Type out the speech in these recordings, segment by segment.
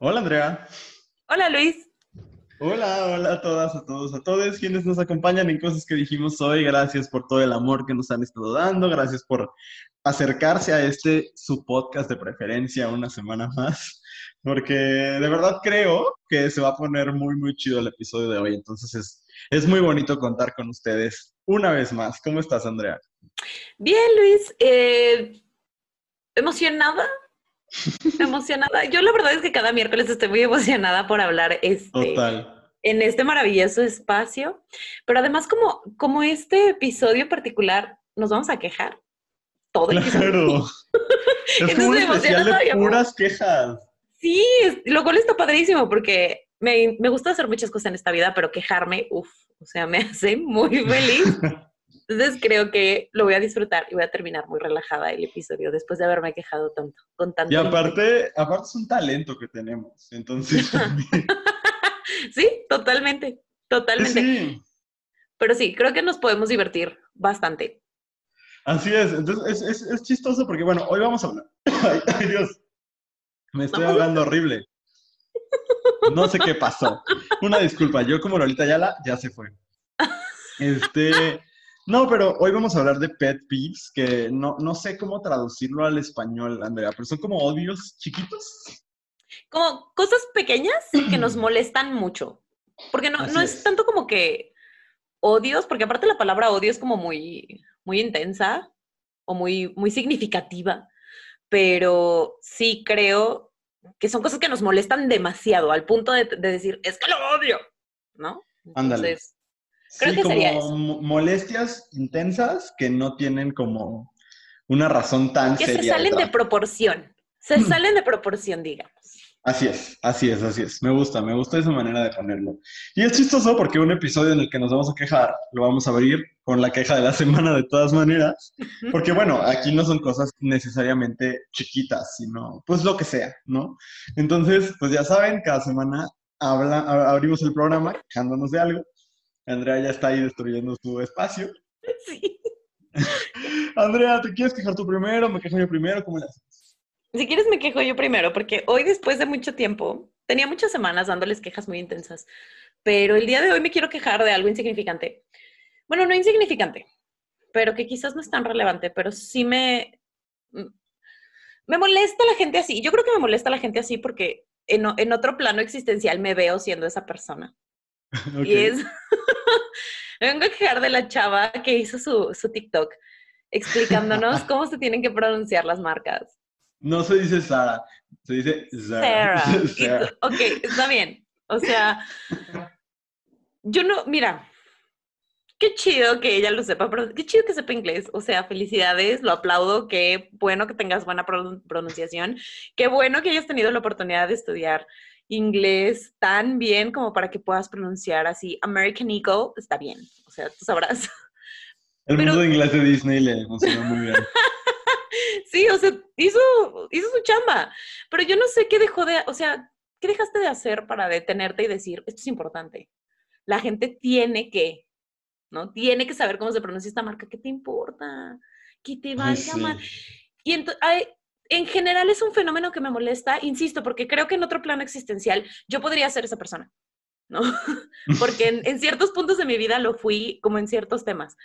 Hola Andrea. Hola Luis. Hola, hola a todas, a todos, a todos quienes nos acompañan en cosas que dijimos hoy. Gracias por todo el amor que nos han estado dando. Gracias por acercarse a este su podcast de preferencia una semana más. Porque de verdad creo que se va a poner muy, muy chido el episodio de hoy. Entonces es, es muy bonito contar con ustedes una vez más. ¿Cómo estás, Andrea? Bien, Luis. Eh, emocionada emocionada. Yo la verdad es que cada miércoles estoy muy emocionada por hablar este, en este maravilloso espacio. Pero además, como, como este episodio particular, nos vamos a quejar todo el Claro. es como un especial de puras quejas. Sí, lo cual está padrísimo porque me, me gusta hacer muchas cosas en esta vida, pero quejarme, uff, o sea, me hace muy feliz. Entonces creo que lo voy a disfrutar y voy a terminar muy relajada el episodio después de haberme quejado tanto, con tanto. Y aparte, aparte es un talento que tenemos, entonces sí, totalmente, totalmente. Sí. Pero sí, creo que nos podemos divertir bastante. Así es, entonces es, es, chistoso porque, bueno, hoy vamos a hablar. ay, Dios, me estoy hablando horrible. No sé qué pasó. Una disculpa, yo como Lolita Yala ya se fue. Este, no, pero hoy vamos a hablar de pet peeves, que no, no sé cómo traducirlo al español, Andrea, pero son como odios chiquitos. Como cosas pequeñas que nos molestan mucho. Porque no, no es, tanto como que odios, porque aparte la palabra odio es como muy, muy intensa o muy, muy significativa, pero sí creo que son cosas que nos molestan demasiado, al punto de, decir, es que lo odio, ¿no? Ándale sí, como molestias intensas que no tienen como una razón tan que seria. Que se salen de proporción. Se salen de proporción, digamos. Así es, así es, así es. Me gusta, me gusta esa manera de ponerlo. Y es chistoso porque un episodio en el que nos vamos a quejar, lo vamos a abrir con la queja de la semana de todas maneras. Porque bueno, aquí no son cosas necesariamente chiquitas, sino pues lo que sea, ¿no? Entonces, pues ya saben, cada semana habla, abrimos el programa quejándonos de algo Andrea ya está ahí destruyendo su espacio. Sí. Andrea, ¿te quieres quejar tú primero? ¿Me quejo yo primero? ¿Cómo le haces? Si quieres, me quejo yo primero, porque hoy, después de mucho tiempo, tenía muchas semanas dándoles quejas muy intensas, pero el día de hoy me quiero quejar de algo insignificante. Bueno, no insignificante, pero que quizás no es tan relevante, pero sí me. Me molesta la gente así. Yo creo que me molesta la gente así porque en, en otro plano existencial me veo siendo esa persona. Y es, vengo a quejar de la chava que hizo su, su TikTok explicándonos cómo se tienen que pronunciar las marcas. No se dice Sara, se dice Zara. Sarah. ok, está bien. O sea, yo no, mira, qué chido que ella lo sepa, pero qué chido que sepa inglés. O sea, felicidades, lo aplaudo, qué bueno que tengas buena pronunciación, qué bueno que hayas tenido la oportunidad de estudiar inglés tan bien como para que puedas pronunciar así American Eagle, está bien, o sea, tú sabrás. El mundo de inglés de Disney le emocionó muy bien. sí, o sea, hizo, hizo su chamba, pero yo no sé qué dejó de, o sea, ¿qué dejaste de hacer para detenerte y decir, esto es importante? La gente tiene que, ¿no? Tiene que saber cómo se pronuncia esta marca, ¿qué te importa? ¿Qué te va a llamar? Y entonces, en general es un fenómeno que me molesta, insisto, porque creo que en otro plano existencial yo podría ser esa persona, ¿no? porque en, ciertos puntos de mi vida lo fui como en ciertos temas.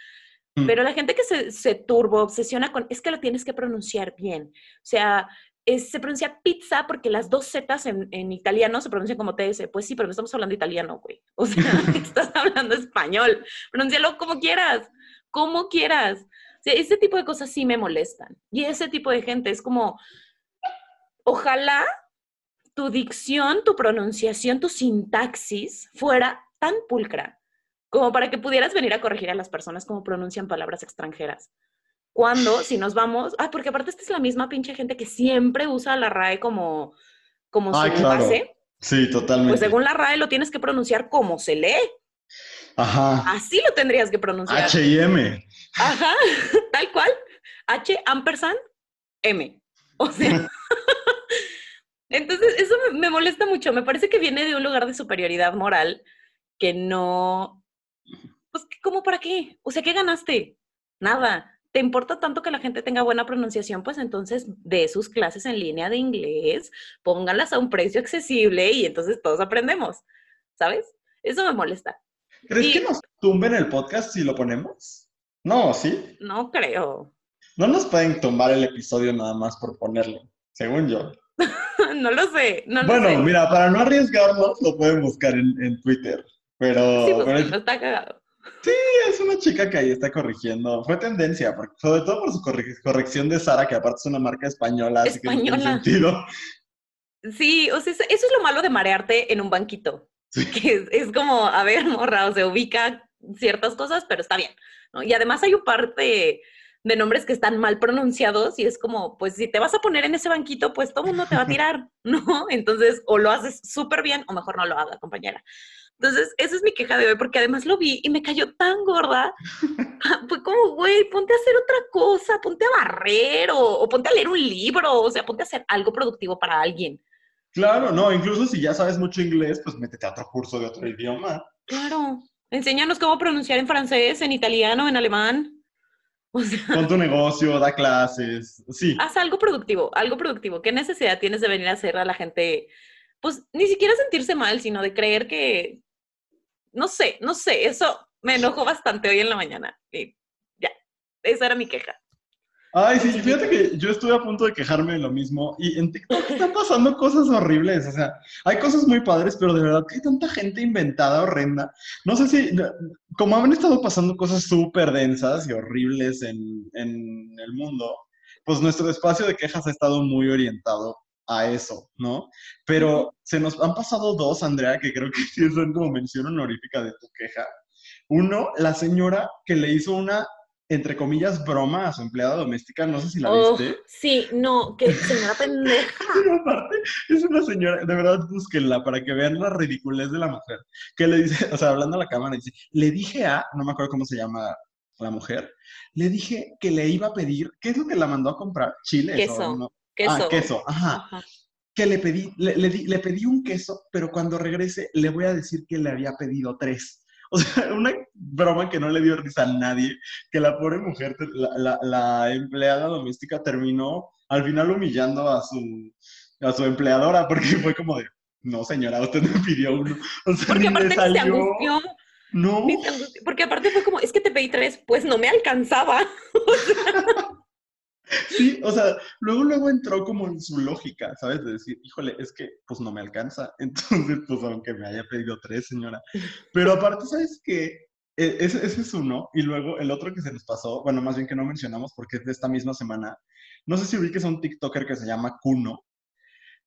Mm. Pero la gente que se, se, turbo, obsesiona con, es que lo tienes que pronunciar bien. O sea, se pronuncia pizza porque las dos zetas en, en, italiano se pronuncian como TS. Pues sí, pero no estamos hablando italiano, güey. O sea, estás hablando español. Pronúncialo como quieras, como quieras ese tipo de cosas sí me molestan. Y ese tipo de gente es como, ojalá tu dicción, tu pronunciación, tu sintaxis fuera tan pulcra como para que pudieras venir a corregir a las personas como pronuncian palabras extranjeras. Cuando, si nos vamos, ah, porque aparte esta es la misma pinche gente que siempre usa la RAE como, como su base. Sí, totalmente. Pues según la RAE lo tienes que pronunciar como se lee. Ajá. Así lo tendrías que pronunciar. H y M. Ajá, tal cual. H ampersand M. O sea. Entonces, eso me, molesta mucho. Me parece que viene de un lugar de superioridad moral que no. Pues, ¿cómo para qué? O sea, ¿qué ganaste? Nada. te importa tanto que la gente tenga buena pronunciación, pues entonces de sus clases en línea de inglés, pónganlas a un precio accesible y entonces todos aprendemos, ¿sabes? Eso me molesta. ¿Crees que nos tumben el podcast si lo ponemos? No, ¿sí? No creo. No nos pueden tumbar el episodio nada más por ponerlo, según yo. no lo sé. No bueno, mira, para no arriesgarnos, lo pueden buscar en, Twitter. Pero. Sí, pues, está cagado. Sí, es una chica que ahí está corrigiendo. Fue tendencia, sobre todo por su corrección de Sara, que aparte es una marca española, así que no tiene sentido. Sí, o sea, eso es lo malo de marearte en un banquito. Que es, como, a ver, morra, o se ubica ciertas cosas, pero está bien. Y además hay un par de, nombres que están mal pronunciados y es como, pues si te vas a poner en ese banquito, pues todo el mundo te va a tirar, ¿no? Entonces, o lo haces súper bien o mejor no lo haga, compañera. Entonces, esa es mi queja de hoy, porque además lo vi y me cayó tan gorda. Fue como, güey, ponte a hacer otra cosa, ponte a barrer o, ponte a leer un libro, o sea, ponte a hacer algo productivo para alguien. Claro, no, incluso si ya sabes mucho inglés, pues métete a otro curso de otro idioma. Claro, enséñanos cómo pronunciar en francés, en italiano, en alemán. O Pon tu negocio, da clases, sí. Haz algo productivo, algo productivo. ¿Qué necesidad tienes de venir a hacer a la gente? Pues ni siquiera sentirse mal, sino de creer que, no sé, no sé, eso me enojó bastante hoy en la mañana. Y ya, esa era mi queja. Ay, sí, fíjate que yo estuve a punto de quejarme de lo mismo y en TikTok están pasando cosas horribles, o sea, hay cosas muy padres, pero de verdad que hay tanta gente inventada, horrenda. No sé si, como han estado pasando cosas súper densas y horribles en, en el mundo, pues nuestro espacio de quejas ha estado muy orientado a eso, ¿no? Pero se nos han pasado dos, Andrea, que creo que sí son como mención honorífica de tu queja. Uno, la señora que le hizo una, entre comillas, broma a su empleada doméstica, no sé si la oh, viste. Sí, no, que señora pendeja. Pero aparte, es una señora, de verdad, búsquenla para que vean la ridiculez de la mujer. Que le dice, o sea, hablando a la cámara, dice, le dije a, no me acuerdo cómo se llama la mujer, le dije que le iba a pedir, ¿qué es lo que la mandó a comprar? Chile. Queso. ¿no? Queso. Ah, queso, ajá. Que le pedí, le, le, pedí un queso, pero cuando regrese le voy a decir que le había pedido tres. O sea, una broma que no le dio risa a nadie, que la pobre mujer, la, la, empleada doméstica terminó al final humillando a su, a su empleadora, porque fue como de, no señora, usted me pidió uno. O sea, porque aparte se angustió. No. Porque aparte fue como, es que te pedí tres, pues no me alcanzaba. O sea, Sí, o sea, luego, luego entró como en su lógica, ¿sabes? De decir, híjole, es que pues no me alcanza. Entonces, pues aunque me haya pedido tres, señora. Pero aparte, ¿sabes qué? E, ese, es uno. Y luego el otro que se nos pasó, bueno, más bien que no mencionamos porque es de esta misma semana. No sé si vi que es un TikToker que se llama Kuno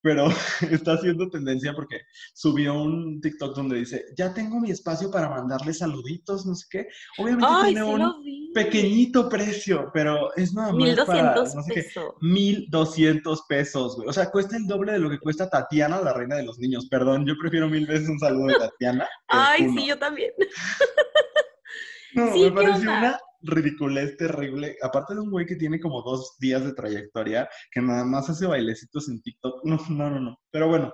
pero está haciendo tendencia porque subió un TikTok donde dice, ya tengo mi espacio para mandarle saluditos, no sé qué. Obviamente tiene un pequeñito precio, pero es nada más 1200 para, pesos. 1200 pesos, güey. O sea, cuesta el doble de lo que cuesta Tatiana, la reina de los niños. Perdón, yo prefiero mil veces un saludo de Tatiana. Ay, sí, yo también. No, me pareció una ridiculez terrible. Aparte de un güey que tiene como dos días de trayectoria, que nada más hace bailecitos en TikTok. No, no, no, no. Pero bueno,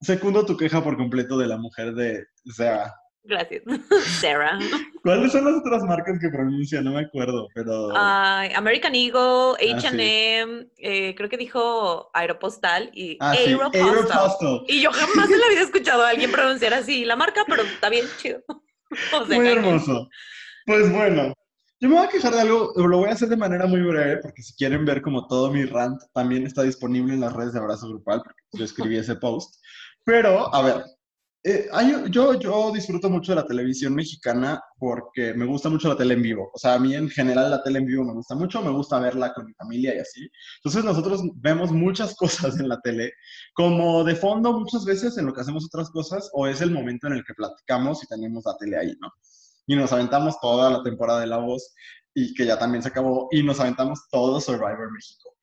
secundo tu queja por completo de la mujer de Sarah. Gracias, Sarah. ¿Cuáles son las otras marcas que pronuncia? No me acuerdo, pero... American Eagle, H&M, creo que dijo Aeropostal y ah, Aeropostal. Y yo jamás en la vida he escuchado a alguien pronunciar así la marca, pero está bien chido. Muy hermoso. Pues bueno, yo me voy a quejar de algo, lo voy a hacer de manera muy breve, porque si quieren ver como todo mi rant, también está disponible en las redes de Abrazo Grupal, porque yo escribí ese post. Pero, a ver, eh, yo, yo disfruto mucho de la televisión mexicana porque me gusta mucho la tele en vivo. O sea, a mí en general la tele en vivo me gusta mucho, me gusta verla con mi familia y así. Entonces nosotros vemos muchas cosas en la tele, como de fondo muchas veces en lo que hacemos otras cosas, o es el momento en el que platicamos y tenemos la tele ahí, ¿no? Y nos aventamos toda la temporada de La Voz y que ya también se acabó y nos aventamos todo Survivor México.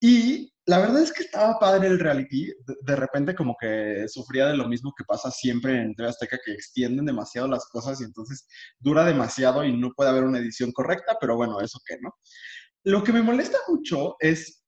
Y la verdad es que estaba padre el reality, de, repente como que sufría de lo mismo que pasa siempre en TV Azteca, que extienden demasiado las cosas y entonces dura demasiado y no puede haber una edición correcta, pero bueno, eso que no. Lo que me molesta mucho es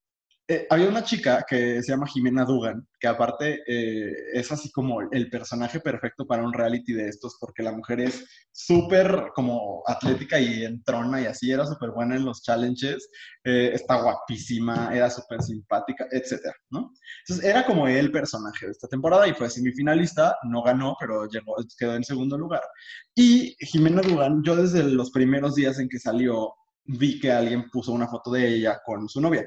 eh, había una chica que se llama Jimena Dugan, que aparte eh, es así como el personaje perfecto para un reality de estos, porque la mujer es súper como atlética y entrona y así, era súper buena en los challenges, eh, está guapísima, era súper simpática, etcétera, ¿no? Entonces era como el personaje de esta temporada y fue semifinalista, no ganó, pero llegó, quedó en segundo lugar. Y Jimena Dugan, yo desde los primeros días en que salió, vi que alguien puso una foto de ella con su novia.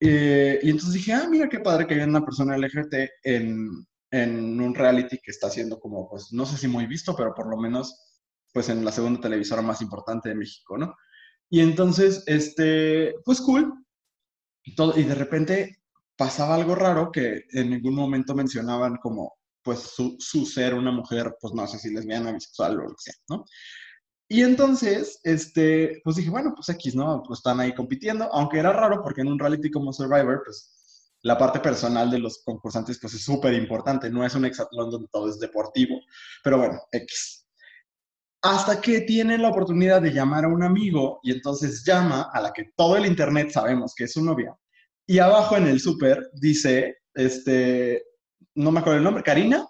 Eh, y entonces dije, ah, mira qué padre que haya una persona LGBT en, en, un reality que está siendo como, pues, no sé si muy visto, pero por lo menos, pues, en la segunda televisora más importante de México, ¿no? Y entonces, este, pues, cool. Y, todo, y de repente pasaba algo raro que en ningún momento mencionaban como, pues, su, su ser una mujer, pues, no sé si lesbiana, bisexual o lo que sea, ¿no? Y entonces, este, pues dije, bueno, pues X, ¿no? Pues están ahí compitiendo, aunque era raro porque en un reality como Survivor, pues la parte personal de los concursantes pues es súper importante, no es un exatlón donde todo es deportivo, pero bueno, X. Hasta que tienen la oportunidad de llamar a un amigo y entonces llama a la que todo el internet sabemos que es su novia. Y abajo en el súper dice, este, no me acuerdo el nombre, Karina,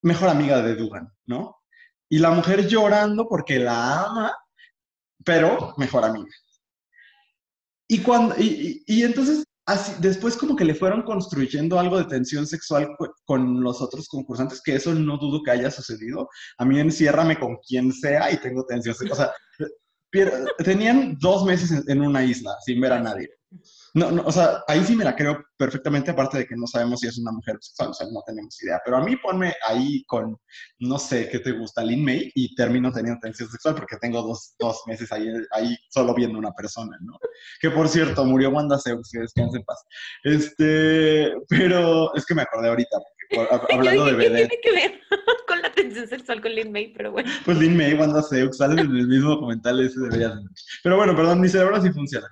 mejor amiga de Dugan, ¿no? Y la mujer llorando porque la ama, pero mejor amiga. Y, cuando, y, y, entonces, así, después como que le fueron construyendo algo de tensión sexual con los otros concursantes, que eso no dudo que haya sucedido. A mí enciérrame con quien sea y tengo tensión sexual. O sea, tenían dos meses en una isla sin ver a nadie. No, no, o sea, ahí sí me la creo perfectamente, aparte de que no sabemos si es una mujer sexual, o sea, no tenemos idea. Pero a mí ponme ahí con, no sé, ¿qué te gusta? Lin May y termino teniendo tensión sexual porque tengo dos, dos meses ahí, ahí solo viendo una persona, ¿no? Que por cierto, murió Wanda Zeus, que descanse en paz. Este, pero es que me acordé ahorita, hablando de BD. tiene que ver con la tensión sexual con Lin May? Pero bueno. Pues Lin May, Wanda Zeus, salen en el mismo documental, ese debería. Pero bueno, perdón, mi cerebro sí funciona.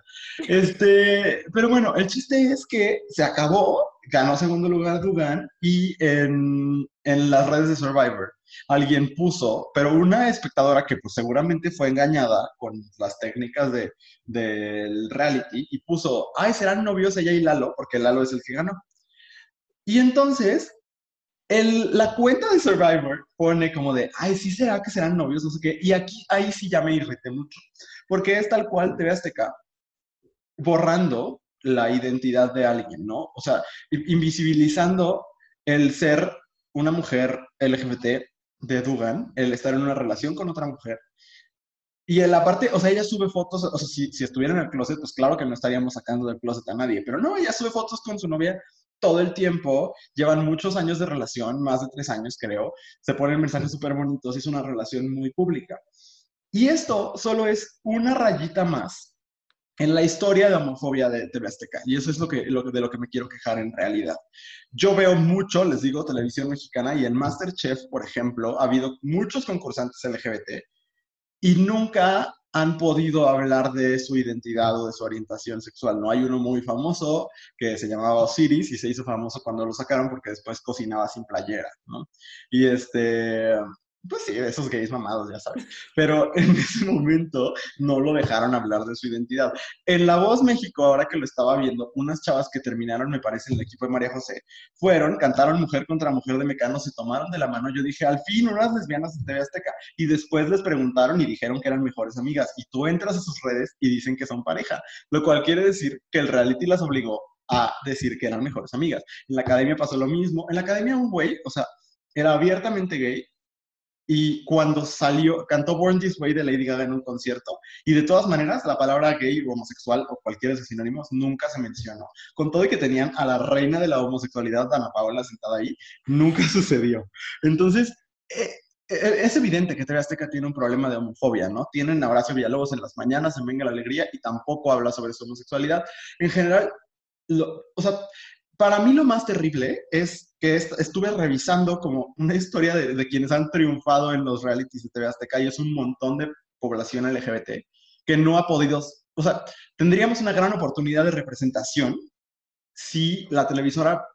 Este, pero bueno, el chiste es que se acabó, ganó segundo lugar Dugan y en, en las redes de Survivor alguien puso, pero una espectadora que pues seguramente fue engañada con las técnicas de, del reality y puso, ay, serán novios ella y Lalo, porque Lalo es el que ganó. Y entonces el, la cuenta de Survivor pone como de, ay, sí será que serán novios, no sé qué. Y aquí, ahí sí ya me irrité mucho. Porque es tal cual TV Azteca borrando la identidad de alguien, ¿no? O sea, invisibilizando el ser una mujer LGBT de Dugan, el estar en una relación con otra mujer. Y en la parte, o sea, ella sube fotos, o sea, si, si estuviera en el closet, pues claro que no estaríamos sacando del closet a nadie, pero no, ella sube fotos con su novia todo el tiempo, llevan muchos años de relación, más de tres años creo, se ponen mensajes súper bonitos, es una relación muy pública. Y esto solo es una rayita más en la historia de homofobia de TV Azteca. Y eso es lo que, lo, de lo que me quiero quejar en realidad. Yo veo mucho, les digo, televisión mexicana y en Masterchef, por ejemplo, ha habido muchos concursantes LGBT y nunca han podido hablar de su identidad o de su orientación sexual. No hay uno muy famoso que se llamaba Osiris y se hizo famoso cuando lo sacaron porque después cocinaba sin playera, ¿no? Y este, pues sí, esos gays mamados, ya sabes. Pero en ese momento no lo dejaron hablar de su identidad. En La Voz México, ahora que lo estaba viendo, unas chavas que terminaron, me parece, en el equipo de María José, fueron, cantaron Mujer contra Mujer de Mecano, se tomaron de la mano. Yo dije, al fin, unas lesbianas de TV Azteca. Y después les preguntaron y dijeron que eran mejores amigas. Y tú entras a sus redes y dicen que son pareja, lo cual quiere decir que el reality las obligó a decir que eran mejores amigas. En la academia pasó lo mismo. En la academia un güey, o sea, era abiertamente gay, y cuando salió, cantó Born This Way de Lady Gaga en un concierto. Y de todas maneras, la palabra gay o homosexual o cualquiera de sus sinónimos nunca se mencionó. Con todo y que tenían a la reina de la homosexualidad, Dana Paola, sentada ahí, nunca sucedió. Entonces, eh, eh, es evidente que TV Azteca tiene un problema de homofobia, ¿no? Tienen a Villalobos en las mañanas en Venga la Alegría y tampoco habla sobre su homosexualidad. En general, o sea, para mí lo más terrible es que estuve revisando como una historia de, quienes han triunfado en los realities de TV Azteca y es un montón de población LGBT que no ha podido, o sea, tendríamos una gran oportunidad de representación si la televisora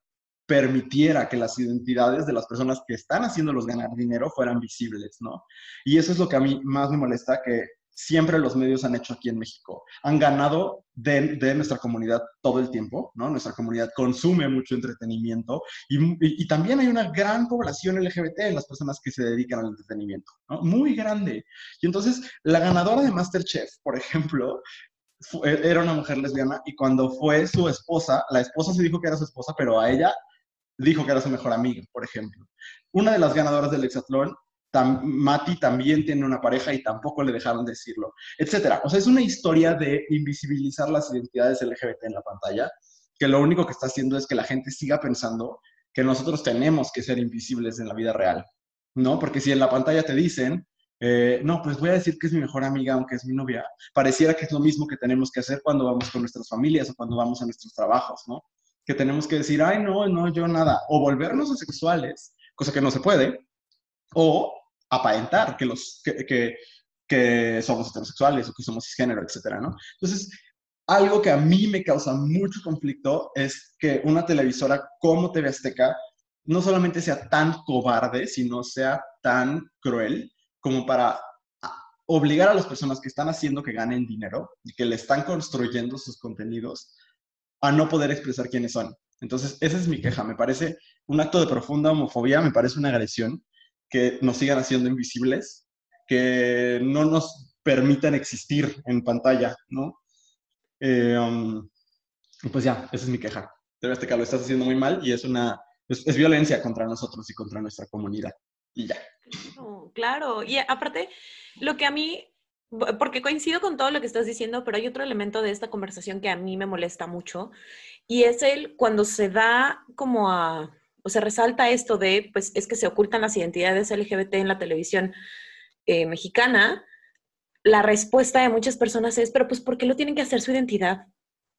permitiera que las identidades de las personas que están haciéndolos ganar dinero fueran visibles, ¿no? Y eso es lo que a mí más me molesta, que siempre los medios han hecho aquí en México. Han ganado de, nuestra comunidad todo el tiempo, ¿no? Nuestra comunidad consume mucho entretenimiento y, también hay una gran población LGBT en las personas que se dedican al entretenimiento, ¿no? Muy grande. Y entonces, la ganadora de Masterchef, por ejemplo, era una mujer lesbiana y cuando fue su esposa, la esposa se dijo que era su esposa, pero a ella dijo que era su mejor amiga, por ejemplo. Una de las ganadoras del hexatlón Mati también tiene una pareja y tampoco le dejaron decirlo, etcétera. O sea, es una historia de invisibilizar las identidades LGBT en la pantalla, que lo único que está haciendo es que la gente siga pensando que nosotros tenemos que ser invisibles en la vida real, ¿no? Porque si en la pantalla te dicen, eh, no, pues voy a decir que es mi mejor amiga, aunque es mi novia, pareciera que es lo mismo que tenemos que hacer cuando vamos con nuestras familias o cuando vamos a nuestros trabajos, ¿no? Que tenemos que decir, ay, no, no, yo nada, o volvernos asexuales, cosa que no se puede, o aparentar que, los, que, que, somos heterosexuales o que somos cisgénero, etcétera, ¿no? Entonces, algo que a mí me causa mucho conflicto es que una televisora como TV Azteca no solamente sea tan cobarde, sino sea tan cruel como para obligar a las personas que están haciendo que ganen dinero y que le están construyendo sus contenidos a no poder expresar quiénes son. Entonces, esa es mi queja. Me parece un acto de profunda homofobia, me parece una agresión que nos sigan haciendo invisibles, que no nos permitan existir en pantalla, ¿no? Eh, um, pues ya, esa es mi queja. Debes que lo estás haciendo muy mal y es una es, violencia contra nosotros y contra nuestra comunidad. Y ya. claro, y aparte, lo que a mí, porque coincido con todo lo que estás diciendo, pero hay otro elemento de esta conversación que a mí me molesta mucho, y es el cuando se da como a o sea, resalta esto de, pues es que se ocultan las identidades LGBT en la televisión eh, mexicana, la respuesta de muchas personas es, pero pues ¿por qué lo tienen que hacer su identidad?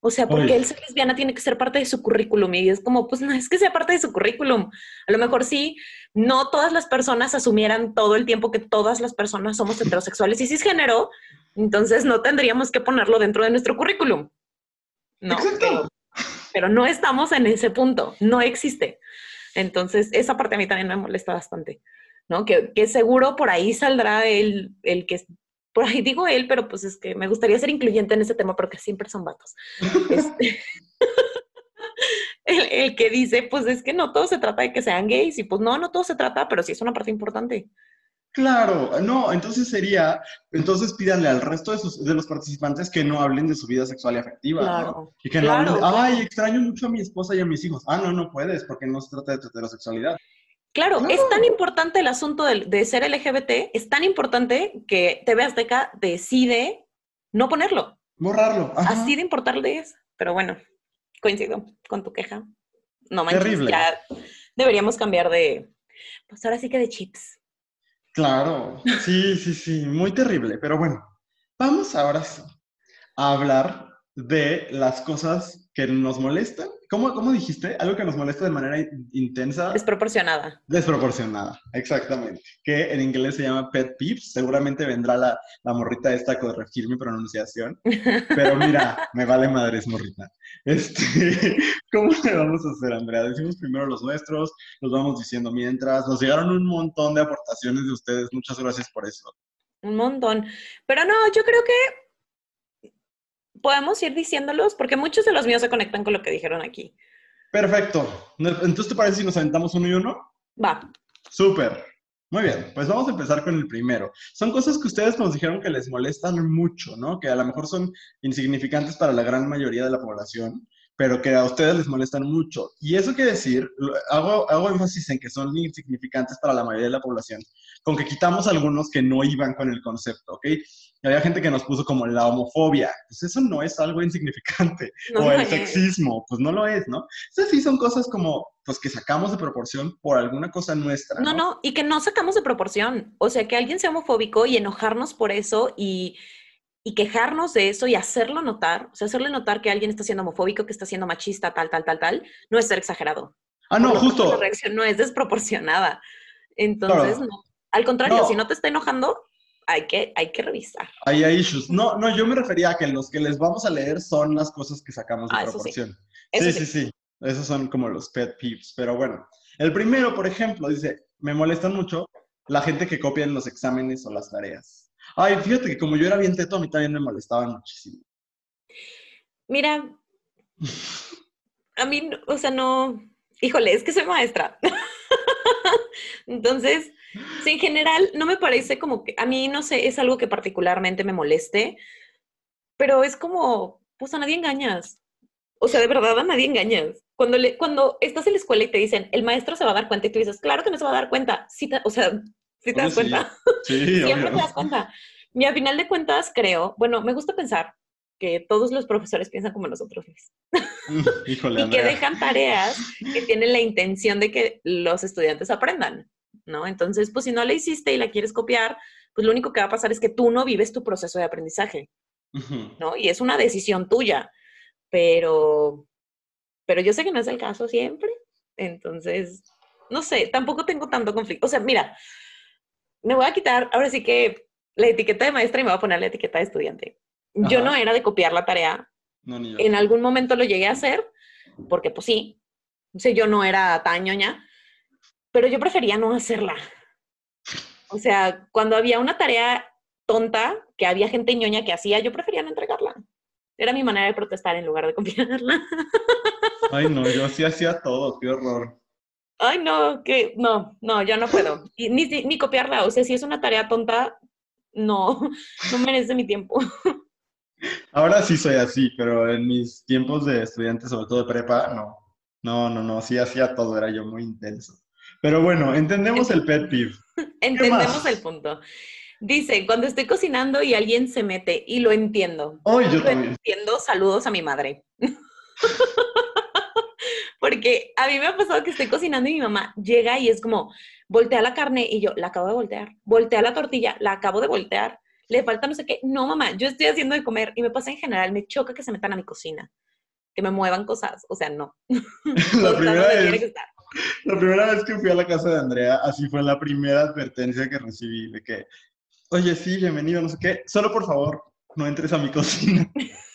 O sea, porque él ser lesbiana tiene que ser parte de su currículum y es como, pues no es que sea parte de su currículum. A lo mejor sí, no todas las personas asumieran todo el tiempo que todas las personas somos heterosexuales y cisgénero, entonces no tendríamos que ponerlo dentro de nuestro currículum. No, pero, pero, no estamos en ese punto, no existe. Entonces, esa parte a mí también me molesta bastante, ¿no? Que, seguro por ahí saldrá el, el que, por ahí digo él, pero pues es que me gustaría ser incluyente en ese tema porque siempre son vatos. Este, el, el, que dice, pues es que no todo se trata de que sean gays y pues no, no todo se trata, pero sí es una parte importante. Claro, no, entonces sería, entonces pídanle al resto de, sus, de los participantes que no hablen de su vida sexual y afectiva, claro, Y que no hablen de, ay, extraño mucho a mi esposa y a mis hijos. Ah, no, no puedes, porque no se trata de tu heterosexualidad. Claro, es tan importante el asunto de, ser LGBT, es tan importante que TV Azteca decide no ponerlo. Borrarlo. Así de importante es. Pero bueno, coincido con tu queja. No manches, Terrible. ya deberíamos cambiar de, pues ahora sí que de chips. Claro, sí, sí, sí, muy terrible. Pero bueno, vamos ahora sí a hablar de las cosas que nos molestan. ¿Cómo, ¿Cómo, dijiste? Algo que nos molesta de manera intensa. Desproporcionada. Desproporcionada, exactamente. Que en inglés se llama pet peeves. Seguramente vendrá la, la morrita esta a corregir mi pronunciación. Pero mira, me vale madres, morrita. Este, ¿Cómo le vamos a hacer, Andrea? Decimos primero los nuestros, los vamos diciendo mientras. Nos llegaron un montón de aportaciones de ustedes. Muchas gracias por eso. Un montón. Pero no, yo creo que podemos ir diciéndolos porque muchos de los míos se conectan con lo que dijeron aquí. Perfecto. Entonces, ¿te parece si nos aventamos uno y uno? Va. Súper. Muy bien, pues vamos a empezar con el primero. Son cosas que ustedes nos dijeron que les molestan mucho, ¿no? Que a lo mejor son insignificantes para la gran mayoría de la población, pero que a ustedes les molestan mucho. Y eso quiere decir, hago, hago énfasis en que son insignificantes para la mayoría de la población, con que quitamos algunos que no iban con el concepto, ¿ok? había gente que nos puso como la homofobia, pues eso no es algo insignificante, o el sexismo, pues no lo es, ¿no? Esas sí son cosas como, pues que sacamos de proporción por alguna cosa nuestra. No, no, y que no sacamos de proporción, o sea, que alguien sea homofóbico y enojarnos por eso y, y quejarnos de eso y hacerlo notar, o sea, hacerle notar que alguien está siendo homofóbico, que está siendo machista, tal, tal, tal, tal, no es ser exagerado. Ah, no, justo. La reacción no es desproporcionada. Entonces, no. Al contrario, si no te está enojando, hay que, hay que revisar. Hay, issues. No, no, yo me refería a que los que les vamos a leer son las cosas que sacamos de ah, proporción. Sí. Sí, sí, Esos son como los pet peeves. Pero bueno, el primero, por ejemplo, dice, me molesta mucho la gente que copia en los exámenes o las tareas. Ay, fíjate que como yo era bien teto, a mí también me molestaban muchísimo. Mira, a mí, o sea, no, híjole, es que soy maestra. Entonces, en general, no me parece como que, a mí no sé, es algo que particularmente me moleste, pero es como, pues a nadie engañas. O sea, de verdad a nadie engañas. Cuando, le, cuando estás en la escuela y te dicen, el maestro se va a dar cuenta y tú dices, claro que no se va a dar cuenta. Sí o sea, sí te das cuenta. Sí, Siempre te das cuenta. Y al final de cuentas, creo, bueno, me gusta pensar que todos los profesores piensan como nosotros, Luis. Híjole, y que dejan tareas que tienen la intención de que los estudiantes aprendan, ¿no? Entonces, pues si no la hiciste y la quieres copiar, pues lo único que va a pasar es que tú no vives tu proceso de aprendizaje, ¿no? Y es una decisión tuya, pero, pero yo sé que no es el caso siempre, entonces, no sé, tampoco tengo tanto conflicto. O sea, mira, me voy a quitar, ahora sí que la etiqueta de maestra y me voy a poner la etiqueta de estudiante. Yo no era de copiar la tarea. No, ni yo. En algún momento lo llegué a hacer, porque pues sí, o sea, yo no era tan ñoña, pero yo prefería no hacerla. O sea, cuando había una tarea tonta que había gente ñoña que hacía, yo prefería no entregarla. Era mi manera de protestar en lugar de copiarla. Ay, no, yo sí hacía todo, qué horror. Ay, no, que no, no, yo no puedo. Y ni, ni copiarla, o sea, si es una tarea tonta, no, no merece mi tiempo. Ahora sí soy así, pero en mis tiempos de estudiante, sobre todo de prepa, no. No, no, no, sí hacía todo, era yo muy intenso. Pero bueno, entendemos el pet peeve. Entendemos el punto. Dice, cuando estoy cocinando y alguien se mete, y lo entiendo. Hoy yo lo también. entiendo, saludos a mi madre. Porque a mí me ha pasado que estoy cocinando y mi mamá llega y es como, voltea la carne y yo, la acabo de voltear. Voltea la tortilla, la acabo de voltear. Le falta no sé qué. No, mamá, yo estoy haciendo de comer y me pasa en general, me choca que se metan a mi cocina, que me muevan cosas. O sea, no. La vez, primera vez que fui a la casa de Andrea, así fue la primera advertencia que recibí de que, oye, sí, bienvenido, no sé qué, solo por favor, no entres a mi cocina.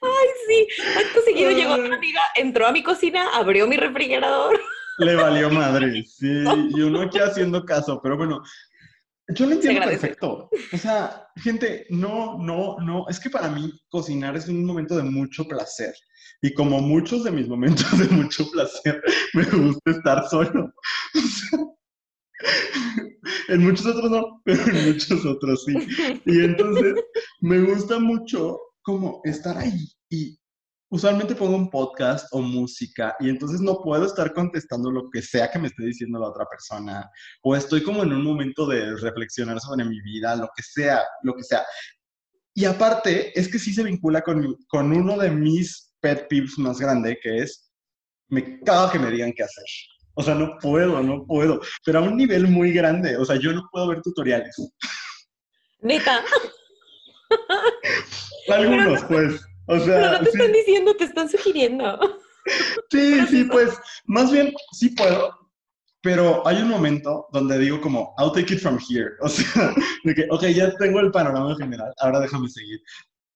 Ay, sí. Acto seguido llegó otra amiga, entró a mi cocina, abrió mi refrigerador. Le valió madre, sí, yo no aquí haciendo caso, pero bueno, yo lo entiendo perfecto. O sea, gente, no, no, no, es que para mí cocinar es un momento de mucho placer. Y como muchos de mis momentos de mucho placer, me gusta estar solo. O sea, en muchos otros no, pero en muchos otros sí. Y entonces me gusta mucho como estar ahí y usualmente pongo un podcast o música y entonces no puedo estar contestando lo que sea que me esté diciendo la otra persona o estoy como en un momento de reflexionar sobre mi vida, lo que sea, lo que sea. Y aparte, es que sí se vincula con, con uno de mis pet peeves más grande, que es, me cago que me digan qué hacer. O sea, no puedo, no puedo. Pero a un nivel muy grande. O sea, yo no puedo ver tutoriales. Neta. Algunos, pues. O Pero sea, no te sí, están diciendo, te están sugiriendo. sí, sí, pues, más bien, sí puedo. Pero hay un momento donde digo como, I'll take it from here. O sea, de que, ok, ya tengo el panorama general, ahora déjame seguir.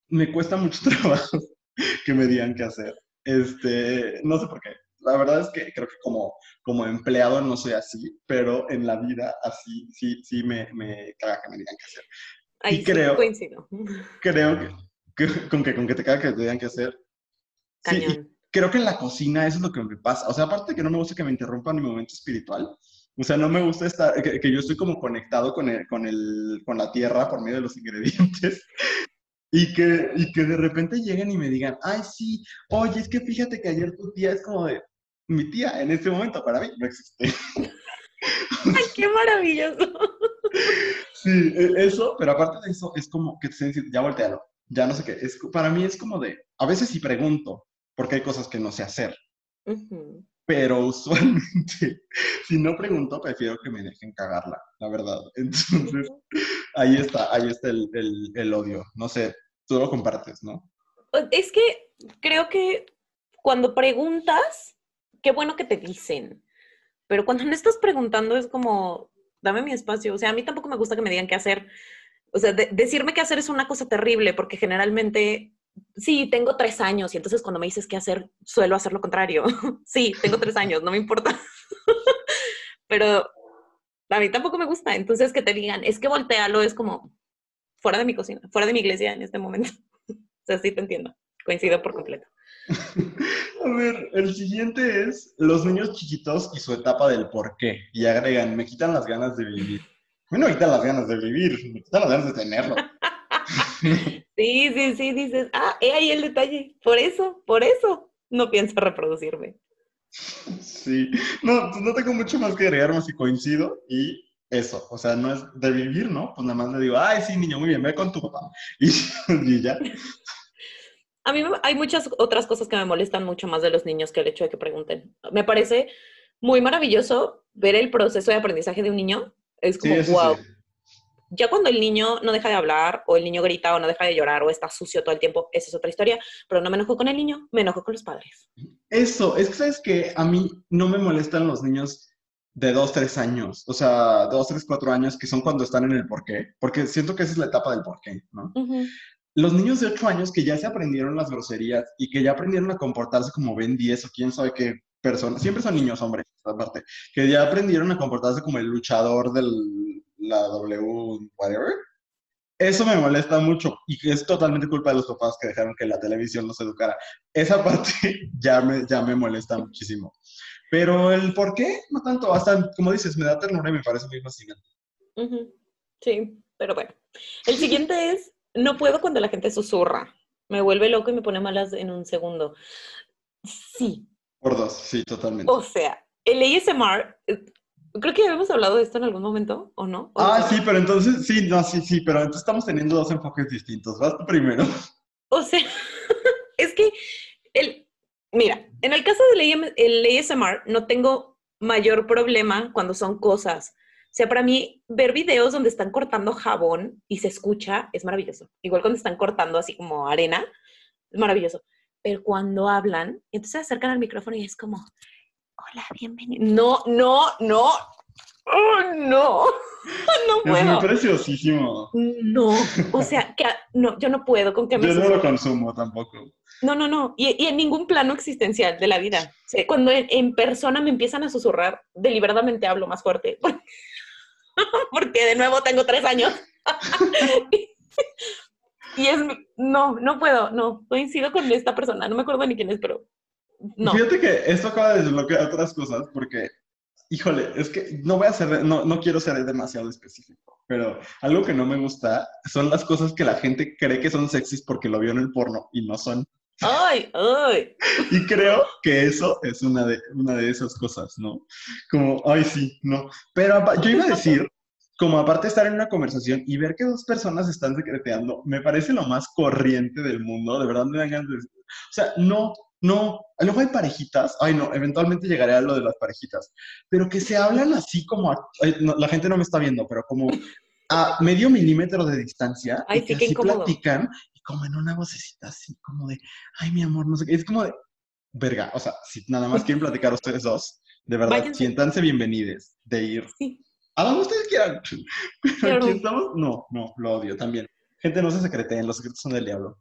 Me cuesta mucho trabajo que me digan qué hacer. Este, no sé por qué. La verdad es que creo que como, como empleado no soy así, pero en la vida así sí, sí me, me caga que me digan qué hacer. Ahí Y sí, creo- coincido. Creo que- con que con que te caga que te digan qué hacer. Sí, y Cañón. creo que en la cocina eso es lo que me pasa. O sea, aparte de que no me gusta que me interrumpan mi momento espiritual. O sea, no me gusta estar, que, que yo estoy como conectado con, el, con, el, con la tierra por medio de los ingredientes. Y que, y que de repente lleguen y me digan, ay, sí, oye, es que fíjate que ayer tu tía es como de, mi tía en este momento para mí no existe. Ay, qué maravilloso. Sí, e- eso, pero aparte de eso, es como que te diciendo, ya voltealo, ya no sé qué. Es, para mí es como de, a veces sí pregunto, porque hay cosas que no sé hacer. Pero usualmente si no pregunto prefiero que me dejen cagarla, la verdad. Entonces ahí está, ahí está el, el- el odio. No sé, tú lo compartes, ¿no? Es que creo que cuando preguntas, qué bueno que te dicen. Pero cuando no estás preguntando es como, dame mi espacio. O sea, a mí tampoco me gusta que me digan qué hacer. O sea, de- decirme qué hacer es una cosa terrible porque generalmente, sí, tengo tres años y entonces cuando me dices qué hacer, suelo hacer lo contrario. sí, tengo tres años, no me importa. Pero A mí tampoco me gusta. Entonces que te digan, es que voltealo es como fuera de mi cocina, fuera de mi iglesia en este momento. o sea, sí te entiendo. Coincido por completo. A ver, el siguiente es los niños chiquitos y su etapa del por qué. Y agregan, me quitan las ganas de vivir. A no me quitan las ganas de vivir, me quitan las ganas de tenerlo. sí, sí, sí, dices, ah, he ahí el detalle. Por eso, por eso no pienso reproducirme. Sí, no, pues no tengo mucho más que agregar, más si coincido y eso, o sea, no es de vivir, ¿no? Pues nada más le digo, ay, sí, niño, muy bien, ve con tu papá. y ya. A mí hay muchas otras cosas que me molestan mucho más de los niños que el hecho de que pregunten. Me parece muy maravilloso ver el proceso de aprendizaje de un niño. Es como, wow. Ya cuando el niño no deja de hablar, o el niño grita, o no deja de llorar, o está sucio todo el tiempo, esa es otra historia. Pero no me enojo con el niño, me enojo con los padres. Eso, es que sabes que a mí no me molestan los niños de dos, tres años, o sea, dos, tres, cuatro años, que son cuando están en el porqué, porque siento que esa es la etapa del porqué, ¿no? los niños de 8 años que ya se aprendieron las groserías y que ya aprendieron a comportarse como Ben 10 o quién sabe qué persona, siempre son niños hombres, aparte, que ya aprendieron a comportarse como el luchador de la W, whatever. Eso me molesta mucho y es totalmente culpa de los papás que dejaron que la televisión los educara. Esa parte ya me, ya me molesta muchísimo. Pero el por qué, no tanto, hasta como dices, me da ternura y me parece muy fascinante. Sí, pero bueno. El siguiente es no puedo cuando la gente susurra. Me vuelve loco y me pone malas en un segundo. Sí. Por dos, sí, totalmente. O sea, el ASMR, eh, creo que habíamos hablado de esto en algún momento, ¿o no? ah, sí, pero entonces, sí, no, sí, sí, pero entonces estamos teniendo dos enfoques distintos. Vas tú primero. O sea, es que, el, mira, en el caso del ASMR no tengo mayor problema cuando son cosas o sea, para mí, ver videos donde están cortando jabón y se escucha es maravilloso. Igual cuando están cortando así como arena, es maravilloso. Pero cuando hablan, entonces se acercan al micrófono y es como, hola, bienvenido. No, no, no. Oh, no. No puedo. Es preciosísimo. No, o sea, que no, yo no puedo con que me. Yo no lo consumo tampoco. No, no, no. Y, en ningún plano existencial de la vida. cuando en, en, persona me empiezan a susurrar, deliberadamente hablo más fuerte. porque de nuevo tengo tres años. y es, no, no puedo, no, coincido con esta persona, no me acuerdo ni quién es, pero no. Fíjate que esto acaba de desbloquear otras cosas, porque, híjole, es que no voy a ser, no, no quiero ser demasiado específico, pero algo que no me gusta son las cosas que la gente cree que son sexys porque lo vio en el porno y no son. ¡Ay, ay! Y creo que eso es una de, una de esas cosas, ¿no? Como, ay, sí, no. Pero yo iba a decir, como aparte de estar en una conversación y ver que dos personas están secreteando, me parece lo más corriente del mundo, de verdad me dan ganas de... O sea, no, no, luego hay parejitas, ay no, eventualmente llegaré a lo de las parejitas, pero que se hablan así como, la gente no me está viendo, pero como a medio milímetro de distancia, y que así platican como en una vocecita así, como de, ay, mi amor, no sé qué, es como de, verga, o sea, si nada más quieren platicar ustedes dos, de verdad, siéntanse bienvenidos de ir a donde ustedes quieran. Pero aquí estamos, no, no, lo odio también. Gente, no se secreten, los secretos son del diablo.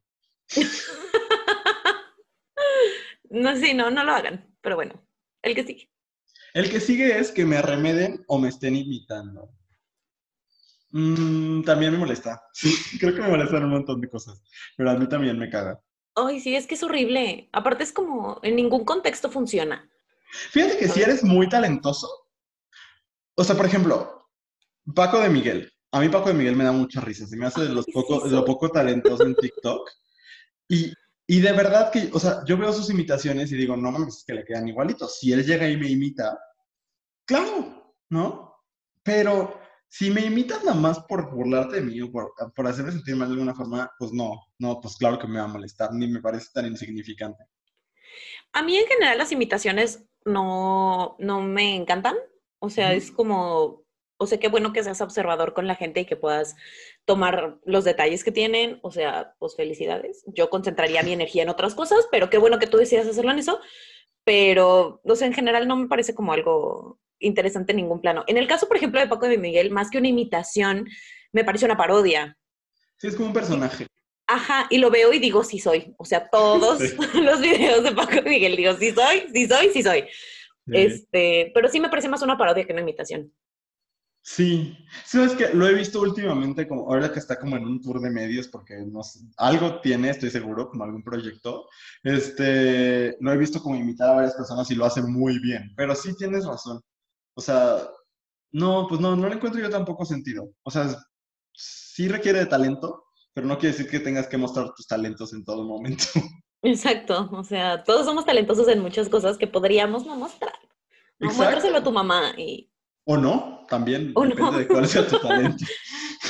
no, sí, no, no lo hagan, pero bueno, el que sigue. El que sigue es que me arremeden o me estén imitando. Mm, también me molesta. Sí, creo que me molestan un montón de cosas, pero a mí también me caga. Ay, sí, es que es horrible. Aparte es como, en ningún contexto funciona. Fíjate que si eres muy talentoso, o sea, por ejemplo, Paco de Miguel. A mí Paco de Miguel me da mucha risa. Se me hace de los poco, de lo poco talentoso en TikTok. Y, y, de verdad que, o sea, yo veo sus imitaciones y digo, no mames, es que le quedan igualitos. Si él llega y me imita, claro, ¿no? Pero si me imitas nada más por burlarte de mí o por, por hacerme sentir mal de alguna forma, pues no, no, pues claro que me va a molestar, ni me parece tan insignificante. A mí en general las imitaciones no, no me encantan. O sea, es como, o sea, qué bueno que seas observador con la gente y que puedas tomar los detalles que tienen. O sea, pues felicidades. Yo concentraría mi energía en otras cosas, pero qué bueno que tú decidas hacerlo en eso. Pero, o sea, en general no me parece como algo interesante en ningún plano. En el caso, por ejemplo, de Paco de Miguel, más que una imitación, me parece una parodia. Sí, es como un personaje. Ajá, y lo veo y digo, sí soy. O sea, todos los videos de Paco de Miguel digo, sí soy, sí soy, sí soy. Este, pero sí me parece más una parodia que una imitación. Sí, sabes que lo he visto últimamente, como ahora que está como en un tour de medios, porque no sé, algo tiene, estoy seguro, como algún proyecto. Este, lo he visto como imitar a varias personas y lo hace muy bien, pero sí tienes razón. O sea, no, pues no, no le encuentro yo tampoco sentido. O sea, sí requiere de talento, pero no quiere decir que tengas que mostrar tus talentos en todo momento. Exacto, o sea, todos somos talentosos en muchas cosas que podríamos no mostrar. No, muéstraselo a tu mamá y o no, también depende de cuál sea tu talento.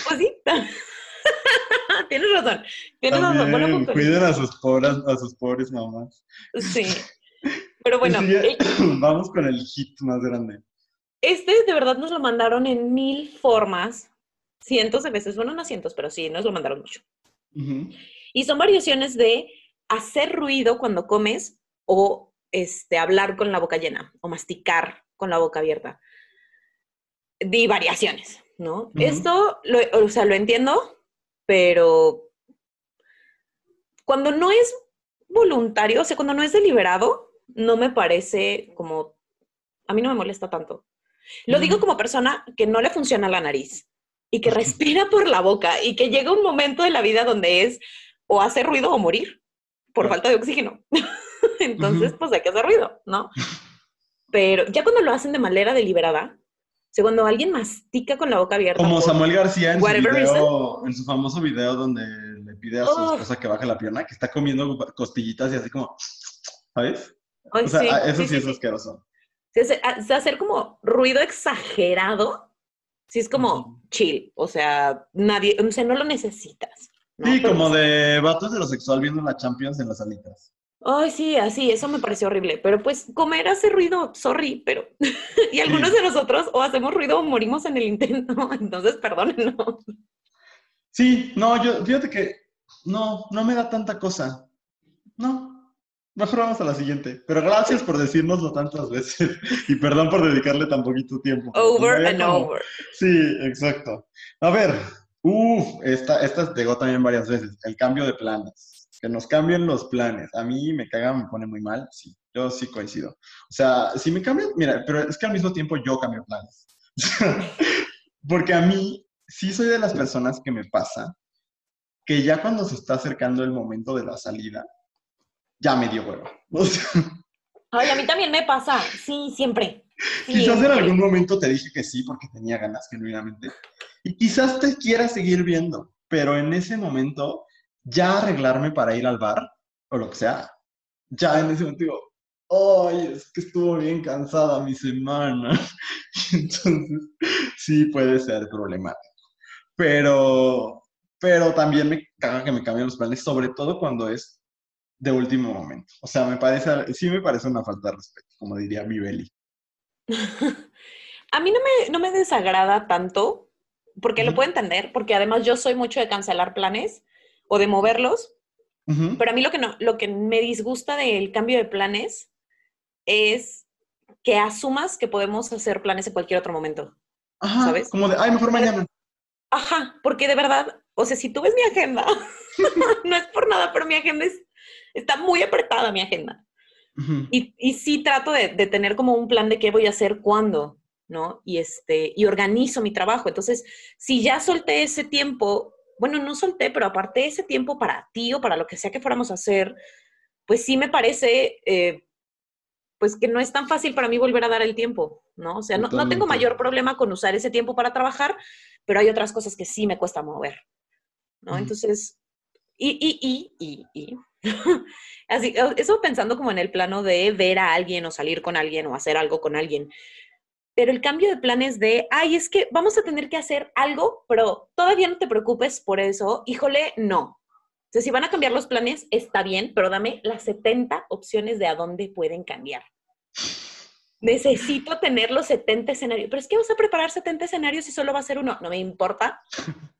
Pues sí. Tienes razón. Tienes razón. cuiden a sus, pobres, a sus pobres mamás. Sí. Pero bueno. vamos con el hit más grande. Este de verdad nos lo mandaron en mil formas, cientos de veces, bueno, no cientos, pero sí, nos lo mandaron mucho. Y son variaciones de hacer ruido cuando comes o este, hablar con la boca llena o masticar con la boca abierta di variaciones, ¿no? Esto, lo, o sea, lo entiendo, pero cuando no es voluntario, o sea, cuando no es deliberado, no me parece como, a mí no me molesta tanto. Lo digo como persona que no le funciona la nariz y que respira por la boca y que llega un momento de la vida donde es o hacer ruido o morir por falta de oxígeno. Entonces, pues hay que hacer ruido, ¿no? Pero ya cuando lo hacen de manera deliberada, sea, cuando alguien mastica con la boca abierta. Como Samuel García en su, en su famoso video donde le pide a su esposa que baje la pierna, que está comiendo costillitas y así como, ¿sabes? o sea, eso sí, es asqueroso. hacer como ruido exagerado, sí es como chill, o sea, nadie, o sea, no lo necesitas. Sí, como de vatos de lo sexual viendo la Champions en las alitas. Ay, sí, así, eso me pareció horrible. Pero pues comer hace ruido, sorry, pero. y algunos de nosotros o hacemos ruido o morimos en el intento. Entonces, perdónenos. Sí, no, yo, fíjate que no, no me da tanta cosa. No. Mejor vamos a la siguiente. Pero gracias por decírnoslo tantas veces. y perdón por dedicarle tan poquito tiempo. Over and over. Sí, exacto. A ver, uff, esta, esta llegó también varias veces. El cambio de planes que nos cambien los planes. A mí me caga, me pone muy mal, sí, yo sí coincido. O sea, si me cambian, mira, pero es que al mismo tiempo yo cambio planes. Porque a mí sí soy de las personas que me pasa que ya cuando se está acercando el momento de la salida, ya me dio huevo. Ay, a mí también me pasa, sí, siempre. Quizás en algún momento te dije que sí porque tenía ganas genuinamente. Y quizás te quiera seguir viendo, pero en ese momento ya arreglarme para ir al bar o lo que sea, ya en ese momento digo, ¡ay, es que estuvo bien cansada mi semana! Entonces, sí puede ser problemático. Pero, pero también me caga que me cambien los planes, sobre todo cuando es de último momento. O sea, me parece, sí me parece una falta de respeto, como diría mi Beli. A mí no me, no me desagrada tanto, porque lo puedo entender, porque además yo soy mucho de cancelar planes o de moverlos. Pero a mí lo que, no, lo que me disgusta del cambio de planes es que asumas que podemos hacer planes en cualquier otro momento. Ajá, ¿sabes? Como de, ay, mejor mañana. Ajá, porque de verdad, o sea, si tú ves mi agenda, no es por nada, pero mi agenda es, está muy apretada, mi agenda. y, y, sí trato de, de, tener como un plan de qué voy a hacer cuándo, ¿no? Y, este, y organizo mi trabajo. Entonces, si ya solté ese tiempo bueno, no solté, pero aparte ese tiempo para ti o para lo que sea que fuéramos a hacer, pues sí me parece, eh, pues que no es tan fácil para mí volver a dar el tiempo, ¿no? O sea, no, tengo mayor problema con usar ese tiempo para trabajar, pero hay otras cosas que sí me cuesta mover, ¿no? Entonces, y, y, y, y, y. Así, eso pensando como en el plano de ver a alguien o salir con alguien o hacer algo con alguien pero el cambio de planes de, ay, es que vamos a tener que hacer algo, pero todavía no te preocupes por eso, híjole, no. Entonces, si van a cambiar los planes, está bien, pero dame las 70 opciones de a dónde pueden cambiar. Necesito tener los 70 escenarios. Pero es que vas a preparar 70 escenarios y solo va a ser uno. No me importa.